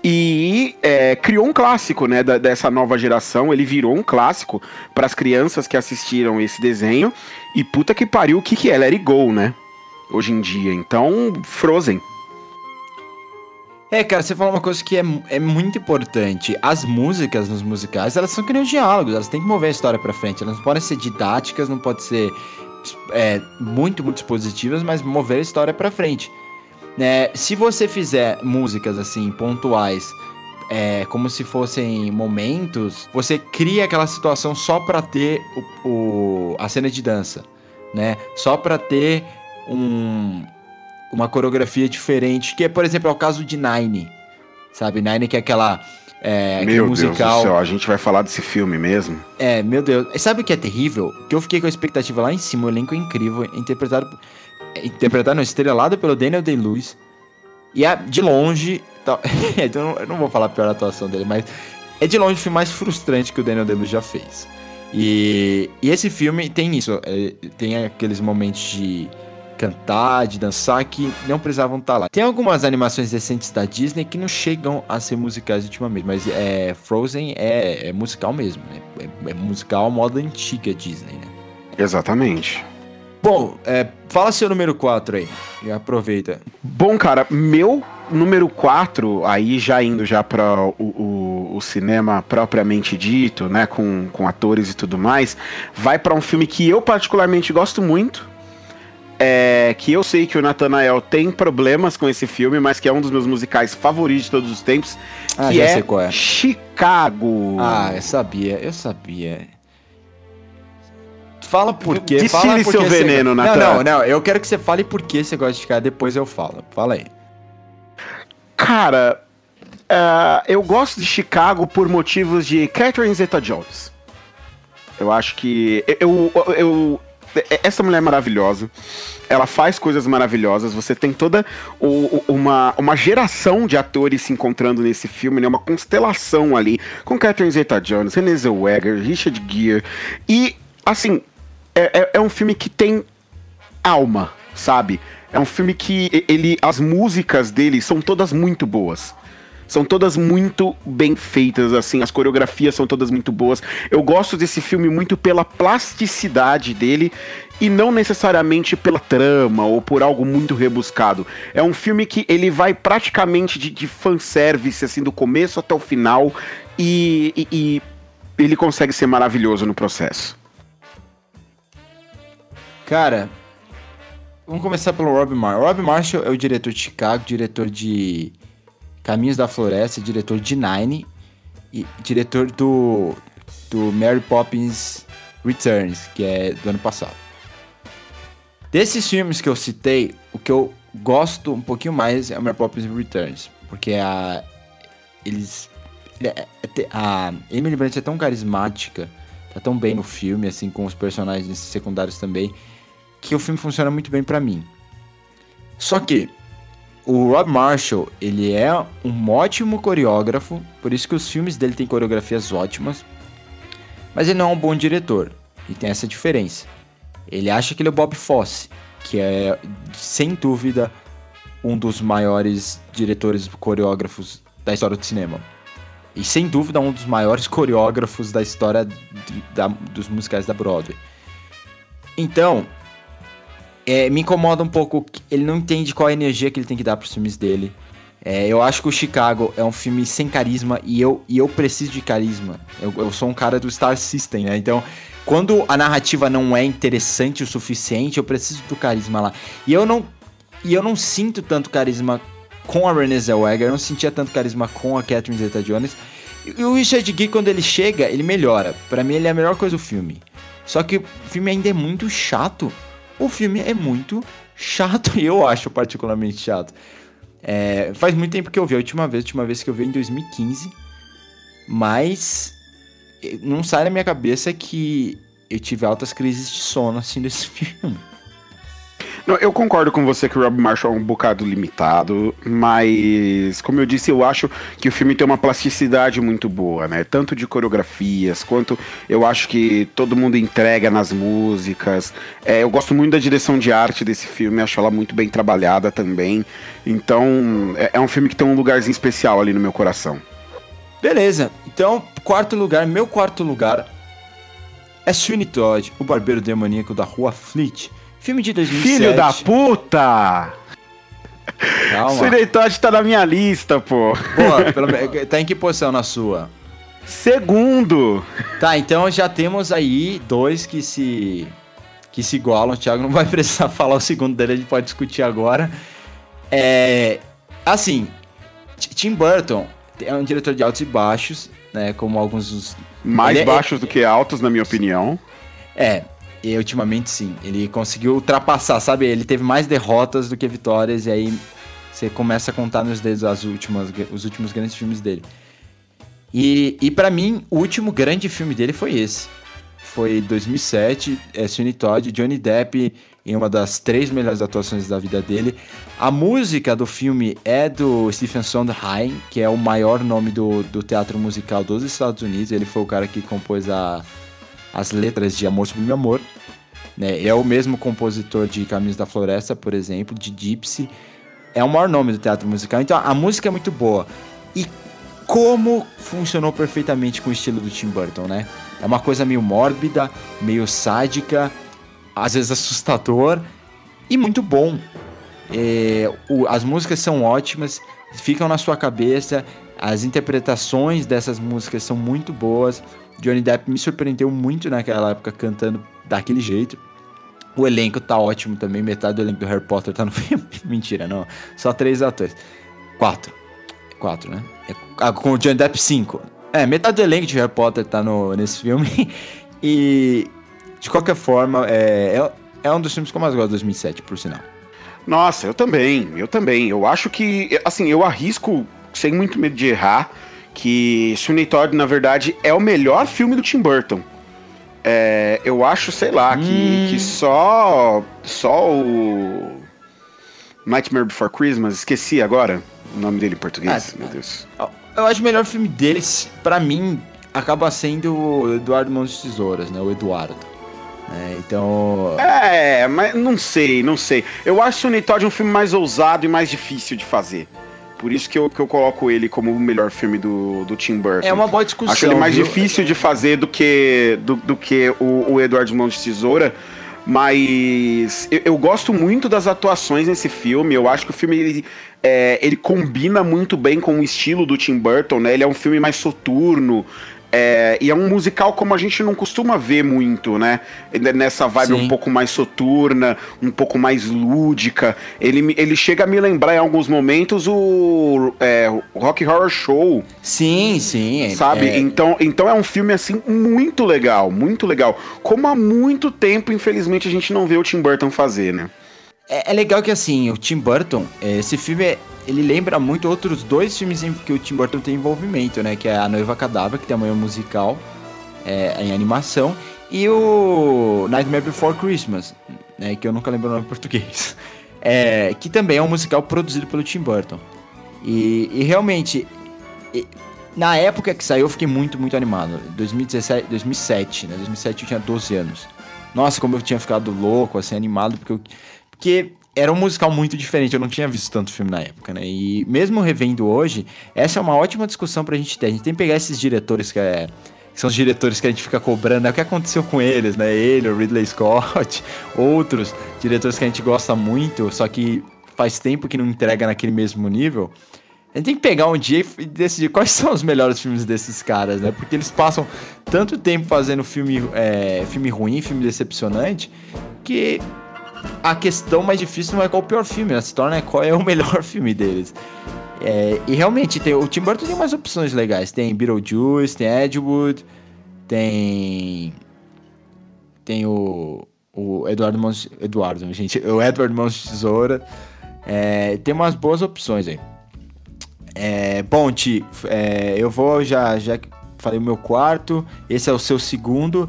E é, criou um clássico, né, da, dessa nova geração. Ele virou um clássico para as crianças que assistiram esse desenho. E puta que pariu, o que, que é? Let It Go, né? Hoje em dia. Então, Frozen. É, cara, você falou uma coisa que é, é muito importante. As músicas nos musicais, elas são que nem os diálogos, elas têm que mover a história pra frente. Elas não podem ser didáticas, não podem ser é, muito, muito expositivas, mas mover a história pra frente. É, se você fizer músicas assim, pontuais, é, como se fossem momentos, você cria aquela situação só pra ter o, o a cena de dança, né? Só pra ter um uma coreografia diferente, que é, por exemplo, é o caso de Nine. Sabe, Nine que é aquela é, meu musical. Deus do céu, a gente vai falar desse filme mesmo? É, meu Deus. Sabe o que é terrível? Que eu fiquei com a expectativa lá em cima, o elenco é incrível, interpretado interpretado não, estrelado pelo Daniel Day-Lewis. E é de longe, tá, <laughs> então eu não vou falar a pior atuação dele, mas é de longe o filme mais frustrante que o Daniel Day-Lewis já fez. E, e esse filme tem isso, é, tem aqueles momentos de cantar, de dançar, que não precisavam estar tá lá. Tem algumas animações recentes da Disney que não chegam a ser musicais ultimamente, mas é, Frozen é, é musical mesmo, né? É, é musical moda antiga Disney, né? Exatamente. Bom, é, fala seu número 4 aí, e aproveita. Bom, cara, meu número 4, aí já indo já para o, o, o, cinema propriamente dito, né, com, com atores e tudo mais, vai para um filme que eu particularmente gosto muito, é, que eu sei que o Nathanael tem problemas com esse filme, mas que é um dos meus musicais favoritos de todos os tempos, ah, que é, é, Chicago. Ah, eu sabia, eu sabia. Fala por quê. Destile seu veneno, Natan. Não, não, não, eu quero que você fale por que você gosta de Chicago, depois eu falo. Fala aí. Cara, uh, eu gosto de Chicago por motivos de Catherine Zeta-Jones. Eu acho que. Eu, eu, eu, essa mulher é maravilhosa. Ela faz coisas maravilhosas. Você tem toda o, uma, uma geração de atores se encontrando nesse filme, né? Uma constelação ali. Com Catherine Zeta-Jones, Renée Zellweger, Richard Gere. E, assim, é, é, é um filme que tem alma, sabe? É um filme que ele, as músicas dele são todas muito boas são todas muito bem feitas, assim, as coreografias são todas muito boas. Eu gosto desse filme muito pela plasticidade dele e não necessariamente pela trama ou por algo muito rebuscado. É um filme que ele vai praticamente de, de fanservice, assim, do começo até o final e, e, e ele consegue ser maravilhoso no processo. Cara, vamos começar pelo Rob Marshall. Rob Marshall é o diretor de Chicago, diretor de Caminhos da Floresta, diretor de Nine e diretor do, do Mary Poppins Returns, que é do ano passado. Desses filmes que eu citei, o que eu gosto um pouquinho mais é o Mary Poppins Returns, porque a eles é, é, a Emily Blunt é tão carismática, tá tão bem no filme, assim com os personagens secundários também, que o filme funciona muito bem para mim. Só que o Rob Marshall, ele é um ótimo coreógrafo, por isso que os filmes dele têm coreografias ótimas, mas ele não é um bom diretor, e tem essa diferença. Ele acha que ele é o Bob Fosse, que é, sem dúvida, um dos maiores diretores coreógrafos da história do cinema. E sem dúvida, um dos maiores coreógrafos da história de, da, dos musicais da Broadway. Então, é, me incomoda um pouco. Ele não entende qual a energia que ele tem que dar pros filmes dele. É, eu acho que o Chicago é um filme sem carisma e eu, e eu preciso de carisma. Eu, eu sou um cara do Star System, né? Então, quando a narrativa não é interessante o suficiente, eu preciso do carisma lá. E eu não, e eu não sinto tanto carisma com a Renée Zellweger, eu não sentia tanto carisma com a Catherine Zeta-Jones. E o Richard Gere, quando ele chega, ele melhora. Para mim, ele é a melhor coisa do filme. Só que o filme ainda é muito chato o filme é muito chato, <laughs> e eu acho particularmente chato. É, faz muito tempo que eu vi a última vez, a última vez que eu vi em 2015, mas eh, não sai da minha cabeça que eu tive altas crises de sono assim desse <laughs> filme. Não, eu concordo com você que o Rob Marshall é um bocado limitado, mas, como eu disse, eu acho que o filme tem uma plasticidade muito boa, né? Tanto de coreografias, quanto eu acho que todo mundo entrega nas músicas. É, eu gosto muito da direção de arte desse filme, acho ela muito bem trabalhada também. Então, é, é um filme que tem um lugarzinho especial ali no meu coração. Beleza, então, quarto lugar, meu quarto lugar é Sweeney Todd, o barbeiro demoníaco da rua Fleet. Filme de 2007. Filho da puta! Calma. Sweeney Todd tá na minha lista, pô. Pô, pelo... tá em que posição na sua? Segundo. Tá, então já temos aí dois que se que se igualam. O Thiago não vai <laughs> precisar falar o segundo dele, a gente pode discutir agora. É, assim, Tim Burton é um diretor de altos e baixos, né, como alguns dos mais é- baixos é, do que altos, na minha opinião. É, e ultimamente sim. Ele conseguiu ultrapassar, sabe? Ele teve mais derrotas do que vitórias, e aí você começa a contar nos dedos as últimas, os últimos grandes filmes dele. E, e para mim, o último grande filme dele foi esse. Foi 2007, é Sweeney Todd, Johnny Depp em uma das três melhores atuações da vida dele. A música do filme é do Stephen Sondheim, que é o maior nome do, do teatro musical dos Estados Unidos. Ele foi o cara que compôs a, as letras de Amor Sublime Amor. Né? É o mesmo compositor de Caminhos da Floresta, por exemplo, de Gypsy. É o maior nome do teatro musical. Então a música é muito boa. E como funcionou perfeitamente com o estilo do Tim Burton, né? É uma coisa meio mórbida, meio sádica, às vezes assustador e muito bom. É, o, as músicas são ótimas, ficam na sua cabeça, as interpretações dessas músicas são muito boas. Johnny Depp me surpreendeu muito naquela época cantando daquele jeito. O elenco tá ótimo também, metade do elenco do Harry Potter tá no <laughs> filme. Mentira, não. Só três atores. Quatro. Quatro, né? É, ah, com o Johnny Depp, cinco. É, metade do elenco de Harry Potter tá no, nesse filme. <laughs> e, de qualquer forma, é, é, é um dos filmes que eu mais gosto de 2007, por sinal. Nossa, eu também, eu também. Eu acho que, assim, eu arrisco, sem muito medo de errar, que Sweeney Todd, na verdade, é o melhor filme do Tim Burton. É, eu acho, sei lá, hum. que, que só, só o Nightmare Before Christmas, esqueci agora o nome dele em português, ah, meu Deus. Eu acho o melhor filme deles, para mim, acaba sendo o Eduardo Mãos de Tesouras, né? O Eduardo. É, então. É, mas não sei, não sei. Eu acho o Todd um filme mais ousado e mais difícil de fazer. Por isso que eu, que eu coloco ele como o melhor filme do, do Tim Burton. É uma boa discussão. Acho ele mais viu? difícil de fazer do que, do, do que o, o Eduardo Mãos de Tesoura. Mas eu, eu, gosto muito das atuações nesse filme. Eu acho que o filme ele, é, ele combina muito bem com o estilo do Tim Burton, né? Ele é um filme mais soturno, é, e é um musical como a gente não costuma ver muito, né? Nessa vibe Sim. um pouco mais soturna, um pouco mais lúdica. Ele, ele chega a me lembrar em alguns momentos o, é, Rock Horror Show. Sim, sim. Sabe? É... Então, então é um filme, assim, muito legal, muito legal. Como há muito tempo, infelizmente, a gente não vê o Tim Burton fazer, né? É, é legal que, assim, o Tim Burton, esse filme é ele lembra muito outros dois filmes em que o Tim Burton tem envolvimento, né? Que é A Noiva Cadáver, que tem amanhã musical é, em animação, e o Nightmare Before Christmas, né? Que eu nunca lembro o nome em português. É, que também é um musical produzido pelo Tim Burton. E, e realmente, e, na época que saiu, eu fiquei muito, muito animado. 2017, 2007, né? 2007 eu tinha 12 anos. Nossa, como eu tinha ficado louco, assim, animado, porque eu, porque era um musical muito diferente, eu não tinha visto tanto filme na época, né? E mesmo revendo hoje, essa é uma ótima discussão pra gente ter. A gente tem que pegar esses diretores que, é, que são os diretores que a gente fica cobrando, né? O que aconteceu com eles, né? Ele, o Ridley Scott, <laughs> outros diretores que a gente gosta muito, só que faz tempo que não entrega naquele mesmo nível. A gente tem que pegar um dia e decidir quais <laughs> são os melhores filmes desses caras, né? Porque eles passam tanto tempo fazendo filme, é, filme ruim, filme decepcionante, que a questão mais difícil não é qual o pior filme, né? se torna <laughs> qual é o melhor filme deles. É, e realmente, tem, o Tim Burton tem umas opções legais. Tem Beetlejuice, tem Edgewood, tem. Tem o. O Eduardo Mons. Eduardo, gente. <laughs> O Edward Mons Tesoura. É, tem umas boas opções aí. É, bom, Ti, é, eu vou já. Já falei o meu quarto. Esse é o seu segundo.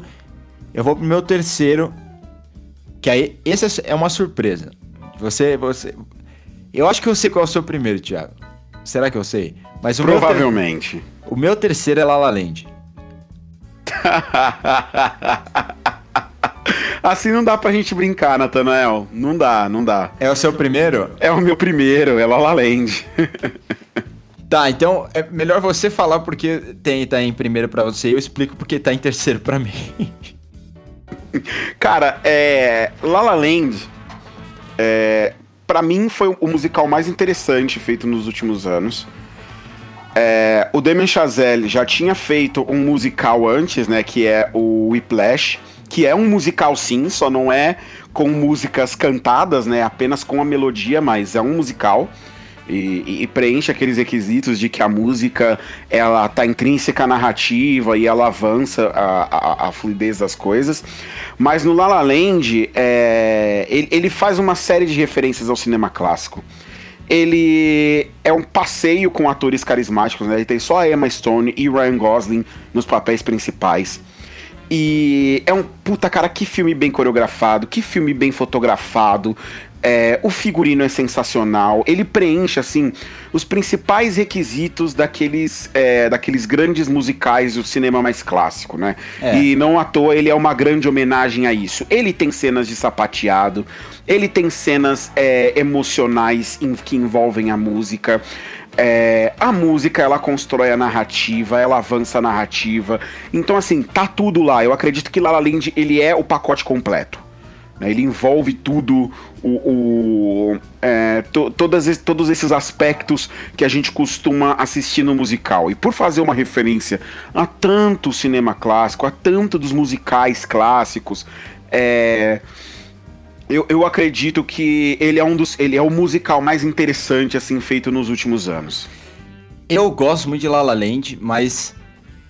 Eu vou pro meu terceiro. Que aí, essa é uma surpresa. Você, você. Eu acho que eu sei qual é o seu primeiro, Thiago. Será que eu sei? Mas o Provavelmente. Meu ter... O meu terceiro é La La Land. <laughs> assim não dá pra gente brincar, Natanael. Não dá, não dá. É o seu primeiro? É o meu primeiro, é La La Land. <laughs> tá, então é melhor você falar porque tem tá em primeiro para você e eu explico porque tá em terceiro para mim. <laughs> <laughs> Cara, é. La La Land. É, para mim foi o musical mais interessante feito nos últimos anos. É, o Damien Chazelle já tinha feito um musical antes, né? Que é o Whiplash, que é um musical sim, só não é com músicas cantadas, né? Apenas com a melodia, mas é um musical e, e, preenche aqueles requisitos de que a música ela tá intrínseca à narrativa e ela avança a, a, a fluidez das coisas. Mas no La La Land, é, ele, ele faz uma série de referências ao cinema clássico ele é um passeio com atores carismáticos, né? Ele tem só a Emma Stone e Ryan Gosling nos papéis principais. E é um puta cara, que filme bem coreografado, que filme bem fotografado. É, o figurino é sensacional, ele preenche assim os principais requisitos daqueles, é, daqueles grandes musicais do cinema mais clássico, né? É. E não à toa ele é uma grande homenagem a isso. Ele tem cenas de sapateado, ele tem cenas é, emocionais em, que envolvem a música. É, a música ela constrói a narrativa, ela avança a narrativa. Então assim tá tudo lá. Eu acredito que La La Land ele é o pacote completo. Né? Ele envolve tudo, o, o é, to, todas, todos esses aspectos que a gente costuma assistir no musical. E por fazer uma referência a tanto cinema clássico, a tanto dos musicais clássicos, é, Eu, eu acredito que ele é um dos. Ele é o musical mais interessante, assim, feito nos últimos anos. Eu gosto muito de La La Land, mas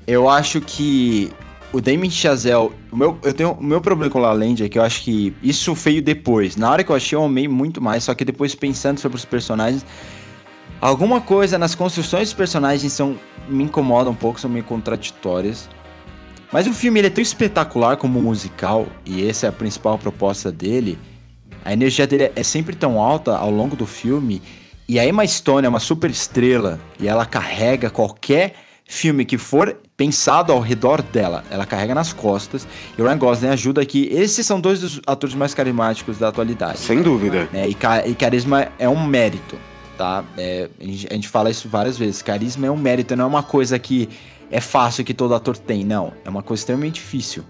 eu acho que o Damien Chazelle, o meu, eu tenho, o meu problema com La La Land é que eu acho que isso veio depois. Na hora que eu achei, eu amei muito mais, só que depois pensando sobre os personagens, alguma coisa nas construções dos personagens são me incomoda um pouco, são meio contraditórias. Mas o filme ele é tão espetacular como musical, e essa é a principal proposta dele, a energia dele é sempre tão alta ao longo do filme. E a Emma Stone é uma super estrela e ela carrega qualquer filme que for pensado ao redor dela, ela carrega nas costas. E o Ryan Gosling ajuda aqui. Esses são dois dos atores mais carismáticos da atualidade. Sem dúvida. É, e, e, carisma é um mérito, tá? É, a, gente, a gente fala isso várias vezes. Carisma é um mérito, não é uma coisa que é fácil que todo ator tem. Não, é uma coisa extremamente difícil.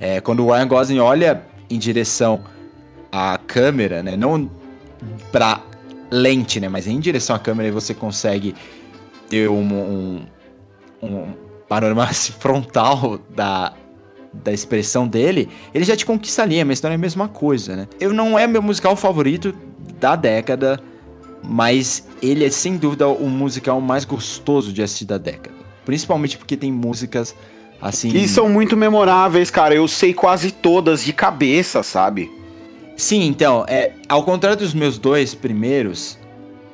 É, quando o Ryan Gosling olha em direção a câmera, né? Não pra lente, né? Mas em direção à câmera e você consegue ter um, um, um panorama <laughs> frontal da, da expressão dele, ele já te conquista ali, mas não é a mesma coisa, né? Eu não é meu musical favorito da década, mas ele é sem dúvida o musical mais gostoso de assistir da década. Principalmente porque tem músicas assim. E são muito memoráveis, cara. Eu sei quase todas de cabeça, sabe? Sim, então, é, ao contrário dos meus dois primeiros,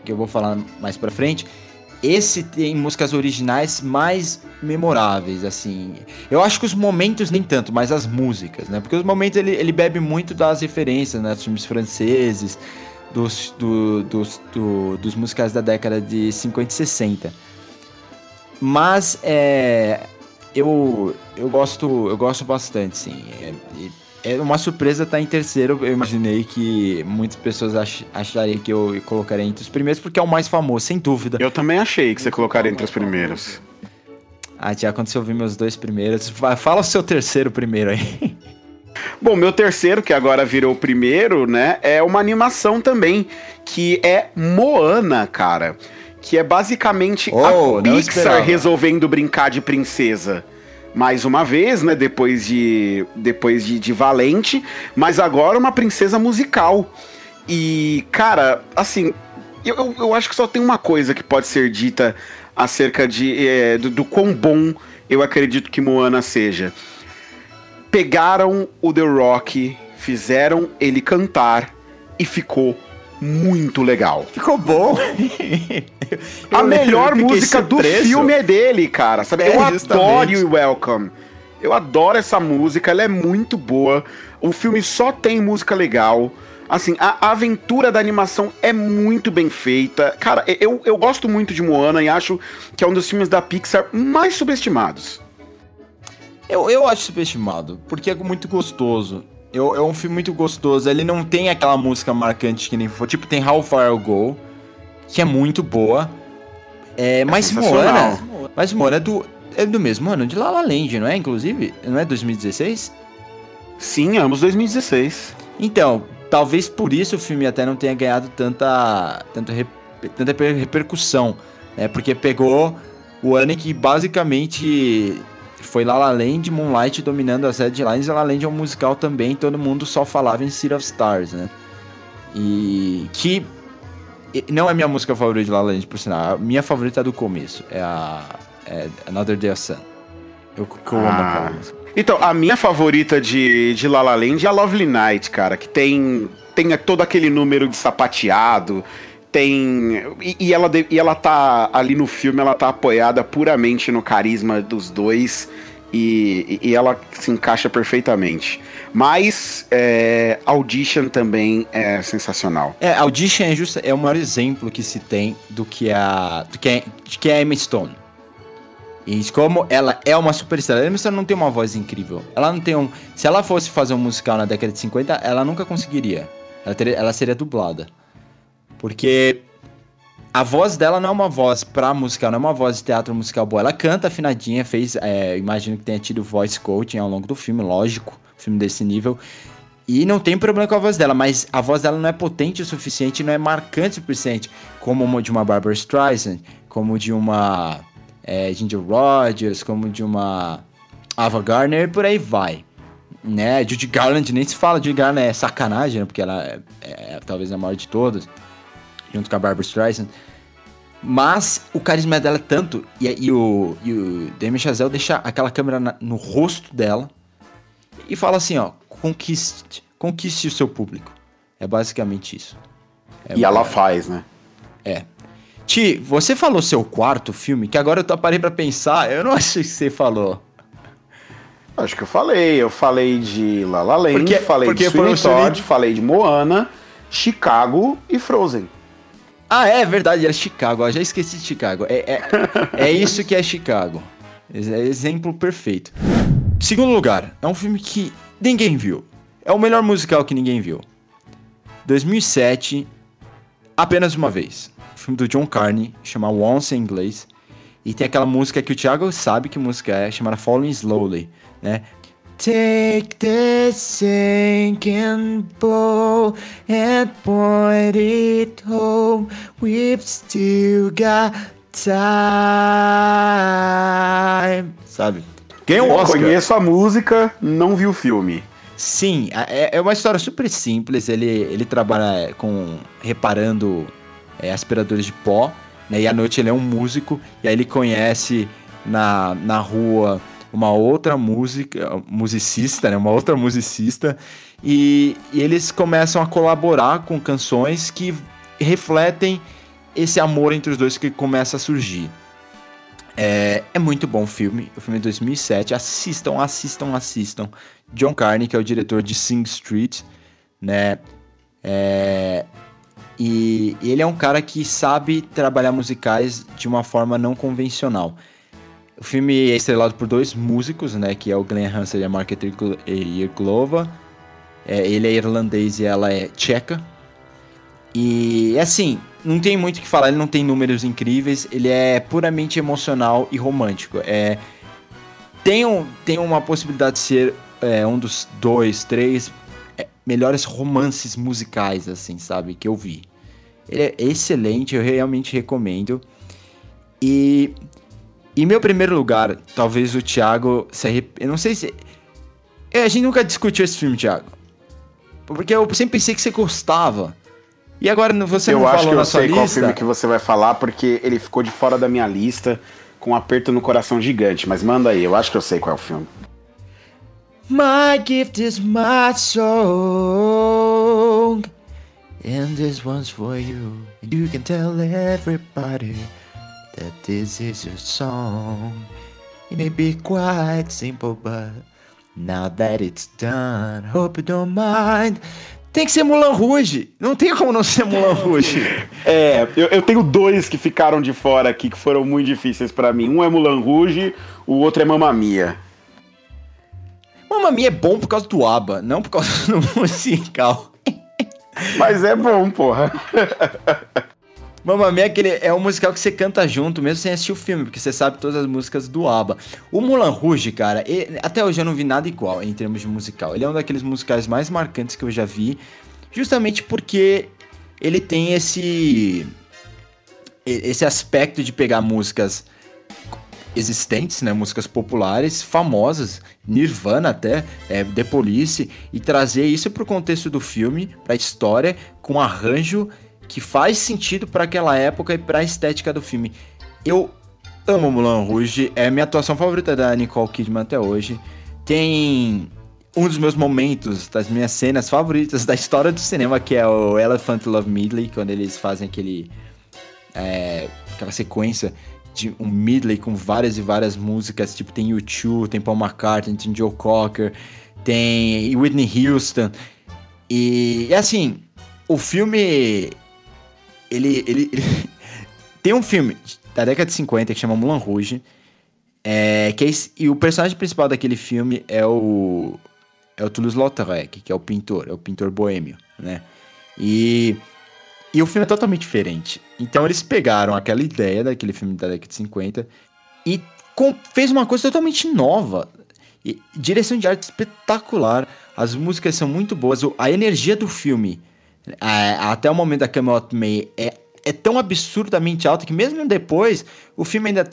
que eu vou falar mais pra frente, esse tem músicas originais mais memoráveis, assim. Eu acho que os momentos nem tanto, mas as músicas, né? Porque os momentos ele, ele bebe muito das referências, né? Dos filmes franceses, dos, do, dos, do, dos musicais da década de 50 e 60. Mas é, eu, eu, gosto, eu gosto bastante, sim. É, uma surpresa estar tá em terceiro. Eu imaginei que muitas pessoas ach, achariam que eu colocaria entre os primeiros, porque é o mais famoso, sem dúvida. Eu também achei que você colocaria entre os primeiros. Ah, já quando você ouvir meus dois primeiros, fala o seu terceiro primeiro aí. <laughs> Bom, meu terceiro, que agora virou o primeiro, né, é uma animação também, que é Moana, cara. Que é basicamente oh, a Pixar resolvendo brincar de princesa mais uma vez, né? Depois de depois de, de Valente, mas agora uma princesa musical. E, cara, assim, eu, eu acho que só tem uma coisa que pode ser dita acerca de é, do, do quão bom eu acredito que Moana seja. Pegaram o The Rock, fizeram ele cantar e ficou muito legal. Ficou bom. <laughs> a melhor música do filme é dele, cara. Sabe? É, eu adoro You Welcome. Eu adoro essa música, ela é muito boa. O filme só tem música legal. Assim, a, a aventura da animação é muito bem feita. Cara, eu, eu gosto muito de Moana e acho que é um dos filmes da Pixar mais subestimados. Eu, eu acho subestimado, porque é muito gostoso. Eu, é um filme muito gostoso. Ele não tem aquela música marcante que nem for. Tipo, tem How Far I'll Go, que é muito boa. É, é mas Moana. Mas Moana é do, é do mesmo ano de La La Land, não é? Inclusive? Não é 2016? Sim, ambos 2016. Então, talvez por isso o filme até não tenha ganhado tanta, tanta, tanta repercussão. Né? Porque pegou o ano que basicamente foi La La Land, Moonlight dominando as headlines. La La Land é um musical também, todo mundo só falava em City of Stars, né? E que não é minha música favorita de La La Land, por sinal. A minha favorita é do começo, é a é Another Day of Sun. Eu, eu amo ah. aquela música. Então, a minha favorita de, de La La Land é a Lovely Night, cara, que tem, tem todo aquele número de sapateado, tem. E, e, ela, e ela tá ali no filme, ela tá apoiada puramente no carisma dos dois. E, e ela se encaixa perfeitamente. Mas é, Audition também é sensacional. É, Audition é, justo, é o maior exemplo que se tem do que a, do que é, de que é a Emma Stone. E como ela é uma superestrela. A Emma Stone não tem uma voz incrível. Ela não tem um. Se ela fosse fazer um musical na década de 50, ela nunca conseguiria. Ela, teria, ela seria dublada. Porque a voz dela não é uma voz pra musical, não é uma voz de teatro musical boa. Ela canta afinadinha, fez. É, imagino que tenha tido voice coaching ao longo do filme, lógico. Filme desse nível. E não tem problema com a voz dela, mas a voz dela não é potente o suficiente, não é marcante o suficiente, como de uma Barbara Streisand, como de uma é, Ginger Rogers, como de uma Ava Gardner e por aí vai. né? Judy Garland nem se fala, Judy Garland é sacanagem, né? Porque ela é, é, talvez a maior de todas, junto com a Barbara Streisand. Mas o carisma dela é tanto, e, e o, e o Damien Chazelle deixa aquela câmera na, no rosto dela e fala assim, ó, conquiste, conquiste o seu público. É basicamente isso. É e ela faz, né? É. Ti, você falou seu quarto filme, que agora eu parei para pensar, eu não <laughs> achei que você falou. Acho que eu falei. Eu falei de La La Land, porque, falei porque de Sweeney Todd, falei de Moana, Chicago e Frozen. Ah, é verdade, é Chicago. Eu já esqueci de Chicago. É, é, é <laughs> isso que é Chicago. É exemplo perfeito. Segundo lugar, é um filme que ninguém viu. É o melhor musical que ninguém viu. 2007, apenas uma vez. O filme do John Carney, chama Once em inglês. E tem aquela música que o Thiago sabe que música é, chamada Falling Slowly né? Take the sinking bow and point it home. We've still got time. Sabe? Ganhou um Oscar. Conheço a música, não vi o filme. Sim, é, é uma história super simples. Ele, ele trabalha com reparando é, aspiradores de pó, né? E à noite ele é um músico e aí ele conhece na, na rua uma outra música, musicista, né? Uma outra musicista. E, e eles começam a colaborar com canções que refletem esse amor entre os dois que começa a surgir. É, é, muito bom o filme, o filme é de 2007. Assistam, assistam, assistam. John Carney, que é o diretor de Sing Street, né? É, e ele é um cara que sabe trabalhar musicais de uma forma não convencional. O filme é estrelado por dois músicos, né? Que é o Glenn Hansard e a Margaret Irglova. É, ele é irlandês e ela é tcheca. E assim, não tem muito o que falar, ele não tem números incríveis, ele é puramente emocional e romântico. É, tem, um, tem uma possibilidade de ser é, um dos dois, três é, melhores romances musicais, assim, sabe? Que eu vi. Ele é excelente, eu realmente recomendo. E em meu primeiro lugar, talvez o Thiago se arrep... Eu não sei se. É, a gente nunca discutiu esse filme, Thiago. Porque eu sempre pensei que você gostava. E agora você eu não falou na sua lista? Eu acho que eu sei qual filme que você vai falar, porque ele ficou de fora da minha lista com um aperto no coração gigante. Mas manda aí, eu acho que eu sei qual é o filme. My gift is my song. And this one's for you. And you can tell everybody that this is your song. It may be quite simple, but now that it's done, hope you don't mind. Tem que ser Mulan Rouge. Não tem como não ser Mulan <laughs> Rouge. é, eu, eu, tenho dois que ficaram de fora aqui que foram muito difíceis para mim. Um é Mulan Rouge, o outro é Mamma Mia. Mamma Mia é bom por causa do ABBA, não por causa <laughs> do musical. Mas é bom, porra. <laughs> Mamma Mia é, aquele, é um musical que você canta junto, mesmo sem assistir o filme, porque você sabe todas as músicas do ABBA. O Mulan Rouge, cara, ele, até hoje eu não vi nada igual em termos de musical. Ele é um daqueles musicais mais marcantes que eu já vi, justamente porque ele tem esse esse aspecto de pegar músicas existentes, né, músicas populares, famosas, Nirvana até, é, The Police, e trazer isso para o contexto do filme, para a história, com arranjo que faz sentido para aquela época e para a estética do filme. Eu amo Mulan Rouge, é minha atuação favorita da Nicole Kidman até hoje. Tem um dos meus momentos, das minhas cenas favoritas da história do cinema, que é o Elephant Love Medley, quando eles fazem aquele é, aquela sequência de um medley com várias e várias músicas, tipo tem U2, tem Paul McCartney, tem Joe Cocker, tem Whitney Houston. E, e assim, o filme ele, ele, ele... <laughs> tem um filme da década de 50 que chama Mulan Rouge. É, que é, e o personagem principal daquele filme é o é o Toulouse-Lautrec, que é o pintor, é o pintor boêmio, né? E e o filme é totalmente diferente. Então eles pegaram aquela ideia daquele filme da década de 50 e com, fez uma coisa totalmente nova. E, direção de arte espetacular, as músicas são muito boas, a energia do filme é, até o momento da Camelot May é, é tão absurdamente alta que mesmo depois o filme ainda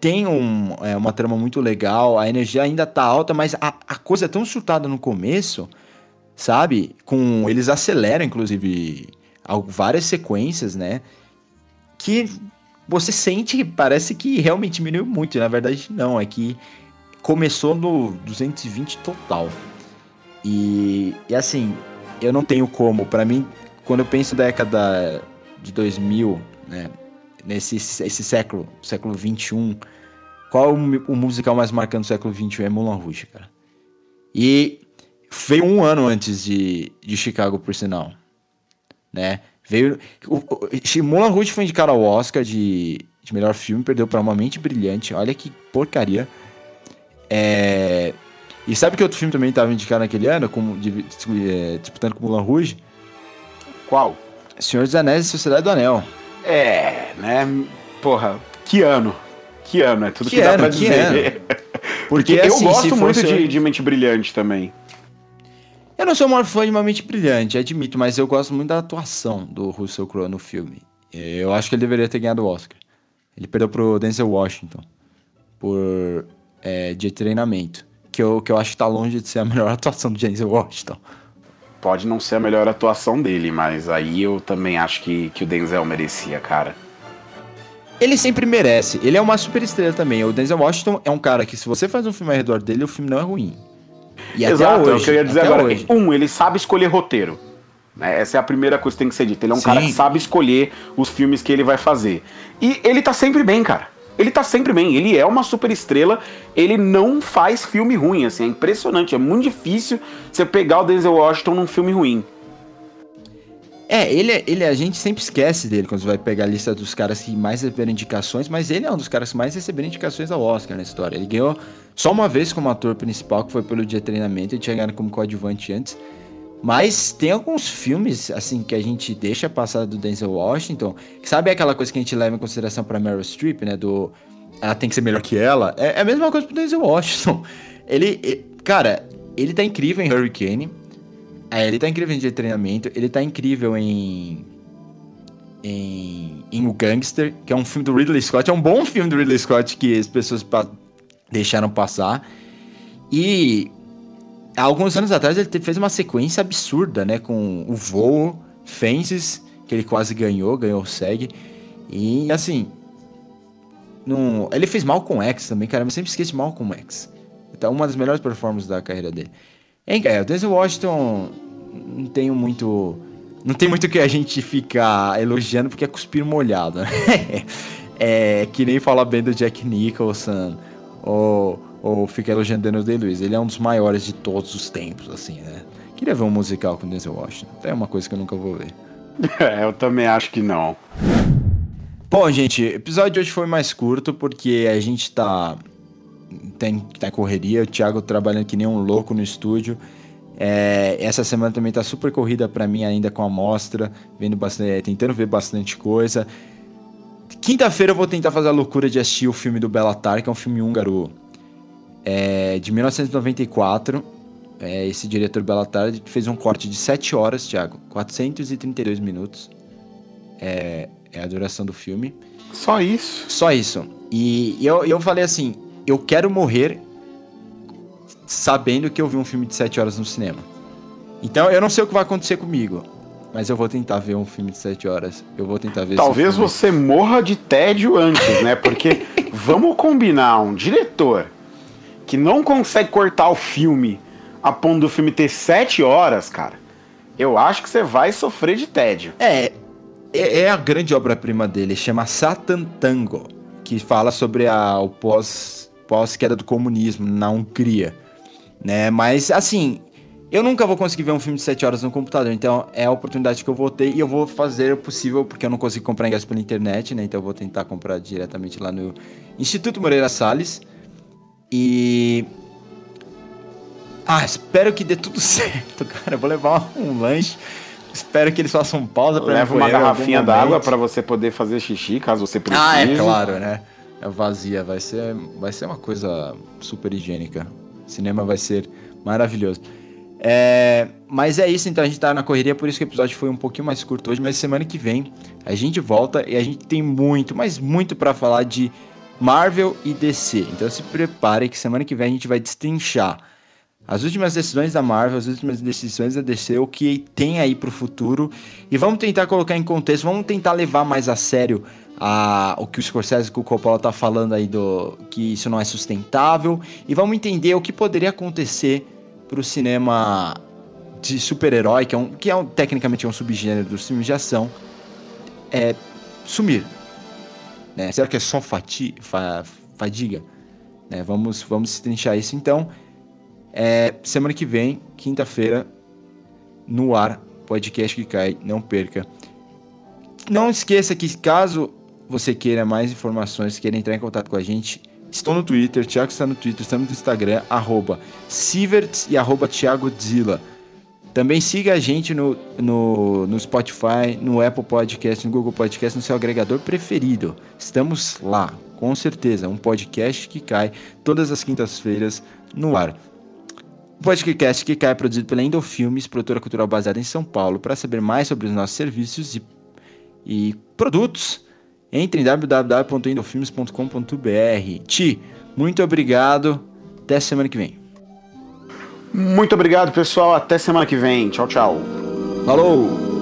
tem um, é, uma trama muito legal, a energia ainda tá alta, mas a, a coisa é tão surtada no começo, sabe? Com eles aceleram, inclusive, várias sequências, né? Que você sente parece que realmente diminuiu muito. Na verdade, não. É que começou no 220 total. E, e assim, eu não tenho como. para mim, quando eu penso década de 2000, né? Nesse esse século, século 21, qual o, o musical mais marcante do século 21 é Moulin Rouge, cara. E veio um ano antes de, de Chicago, por sinal. Né? Veio. O, o, Moulin Rouge foi indicado ao Oscar de, de melhor filme, perdeu para Uma Mente Brilhante. Olha que porcaria. É, e sabe que outro filme também estava indicado naquele ano, como, de, é, disputando com Moulin Rouge? Qual? Senhor dos Anéis e Sociedade do Anel. É, né? Porra, que ano. Que ano, é tudo que, que ano, dá pra dizer. <laughs> Porque eu assim, gosto muito fosse... de, de Mente Brilhante também. Eu não sou o maior fã de Uma Mente Brilhante, admito, mas eu gosto muito da atuação do Russell Crowe no filme. Eu acho que ele deveria ter ganhado o Oscar. Ele perdeu pro Denzel Washington por é, de treinamento, que eu, que eu acho que tá longe de ser a melhor <laughs> atuação do Denzel Washington. Pode não ser a melhor atuação dele, mas aí eu também acho que, que o Denzel merecia, cara. Ele sempre merece. Ele é uma super estrela também. O Denzel Washington é um cara que, se você faz um filme ao redor dele, o filme não é ruim. E Exato, hoje, é o que eu ia dizer agora. Hoje. Um, ele sabe escolher roteiro. Né? Essa é a primeira coisa que tem que ser dita. Ele é um Sim. cara que sabe escolher os filmes que ele vai fazer. E ele tá sempre bem, cara. Ele tá sempre bem, ele é uma super estrela, ele não faz filme ruim, assim, é impressionante, é muito difícil você pegar o Denzel Washington num filme ruim. É, ele, é, ele a gente sempre esquece dele quando você vai pegar a lista dos caras que mais receberam indicações, mas ele é um dos caras que mais receberam indicações ao Oscar na história. Ele ganhou só uma vez como ator principal, que foi pelo dia de treinamento, ele tinha ganhado como coadjuvante antes. Mas tem alguns filmes, assim, que a gente deixa passar do Denzel Washington, sabe aquela coisa que a gente leva em consideração pra Meryl Streep, né, do... Ela tem que ser melhor que ela. É, é a mesma coisa pro Denzel Washington. <laughs> Ele, ele cara, ele tá incrível em Hurricane, é, ele tá incrível em de treinamento, ele tá incrível em. em. em O Gangster, que é um filme do Ridley Scott. É um bom filme do Ridley Scott que as pessoas pa deixaram passar. E. Alguns anos atrás ele fez uma sequência absurda, né? Com o voo, Fences, que ele quase ganhou, ganhou o SEG. E assim. Num... Ele fez Malcolm X também, cara. Eu sempre esqueço de Malcolm X. Então, uma das melhores performances da carreira dele. Hein, é, o Denzel Washington não tenho muito. Não tem muito que a gente ficar elogiando porque é cuspir molhado. Né? <laughs> é que nem falar bem do Jack Nicholson ou, ou ficar elogiando Daniel Day-Lewis. Ele é um dos maiores de todos os tempos, assim, né? Queria ver um musical com Denzel Washington. É uma coisa que eu nunca vou ver. <laughs> É, eu também acho que não. Bom, gente, o episódio de hoje foi mais curto porque a gente tá tem, tá correria, o Thiago trabalhando que nem um louco no estúdio. É, essa semana também tá super corrida para mim ainda com a mostra, vendo bastante, tentando ver bastante coisa. Quinta-feira eu vou tentar fazer a loucura de assistir o filme do Belatar, que é um filme húngaro é, de 1994. É, esse diretor Belatar fez um corte de 7 horas, Thiago, 432 minutos. É, é a duração do filme. Só isso? Só isso. E, e eu, eu falei assim: eu quero morrer sabendo que eu vi um filme de 7 horas no cinema. Então eu não sei o que vai acontecer comigo, mas eu vou tentar ver um filme de 7 horas. Eu vou tentar ver Talvez você morra de tédio antes, né? Porque <laughs> vamos combinar um diretor que não consegue cortar o filme a ponto do filme ter 7 horas, cara. Eu acho que você vai sofrer de tédio. É, é, é a grande obra-prima dele, chama Satan Tango, que fala sobre a, o pós pós-queda do comunismo na Hungria, né? Mas, assim, eu nunca vou conseguir ver um filme de 7 horas no computador, então é a oportunidade que eu vou ter e eu vou fazer o possível, porque eu não consigo comprar ingresso pela internet, né? Então eu vou tentar comprar diretamente lá no Instituto Moreira Salles. E. Ah, espero que dê tudo <laughs> certo, cara. Eu vou levar um lanche. Espero que eles façam pausa para Leva uma garrafinha d'água para você poder fazer xixi, caso você precise. Ah, é claro, né? é vazia. Vai ser, vai ser uma coisa super higiênica. O cinema vai ser maravilhoso. É, mas é isso, então a gente tá na correria, por isso que o episódio foi um pouquinho mais curto hoje, mas semana que vem a gente volta e a gente tem muito, mas muito para falar de Marvel e DC. Então se prepare que semana que vem a gente vai destrinchar as últimas decisões da Marvel, as últimas decisões da DC, o que tem aí pro futuro. E vamos tentar colocar em contexto, vamos tentar levar mais a sério a, o que o Scorsese e o Coppola tá falando aí do que isso não é sustentável. E vamos entender o que poderia acontecer pro cinema de super-herói, que, é um, que é um, tecnicamente é um subgênero dos filmes de ação, é sumir. Né? Será que é só fati, fa, fadiga? Né? Vamos, vamos trinchar isso então. É, semana que vem, quinta-feira, no ar, podcast que cai, não perca. Não esqueça que caso você queira mais informações, queira entrar em contato com a gente, estou no Twitter, Thiago está no Twitter, estamos no Instagram, arroba e arroba Thiago Zilla. Também siga a gente no, no, no Spotify, no Apple Podcast, no Google Podcast, no seu agregador preferido. Estamos lá, com certeza. Um podcast que cai todas as quintas-feiras no ar. O podcast que cai é produzido pela Endofilmes, produtora cultural baseada em São Paulo. Para saber mais sobre os nossos serviços e, e produtos, entre em www.endofilmes.com.br. Ti, muito obrigado. Até semana que vem. Muito obrigado, pessoal. Até semana que vem. Tchau, tchau. Falou!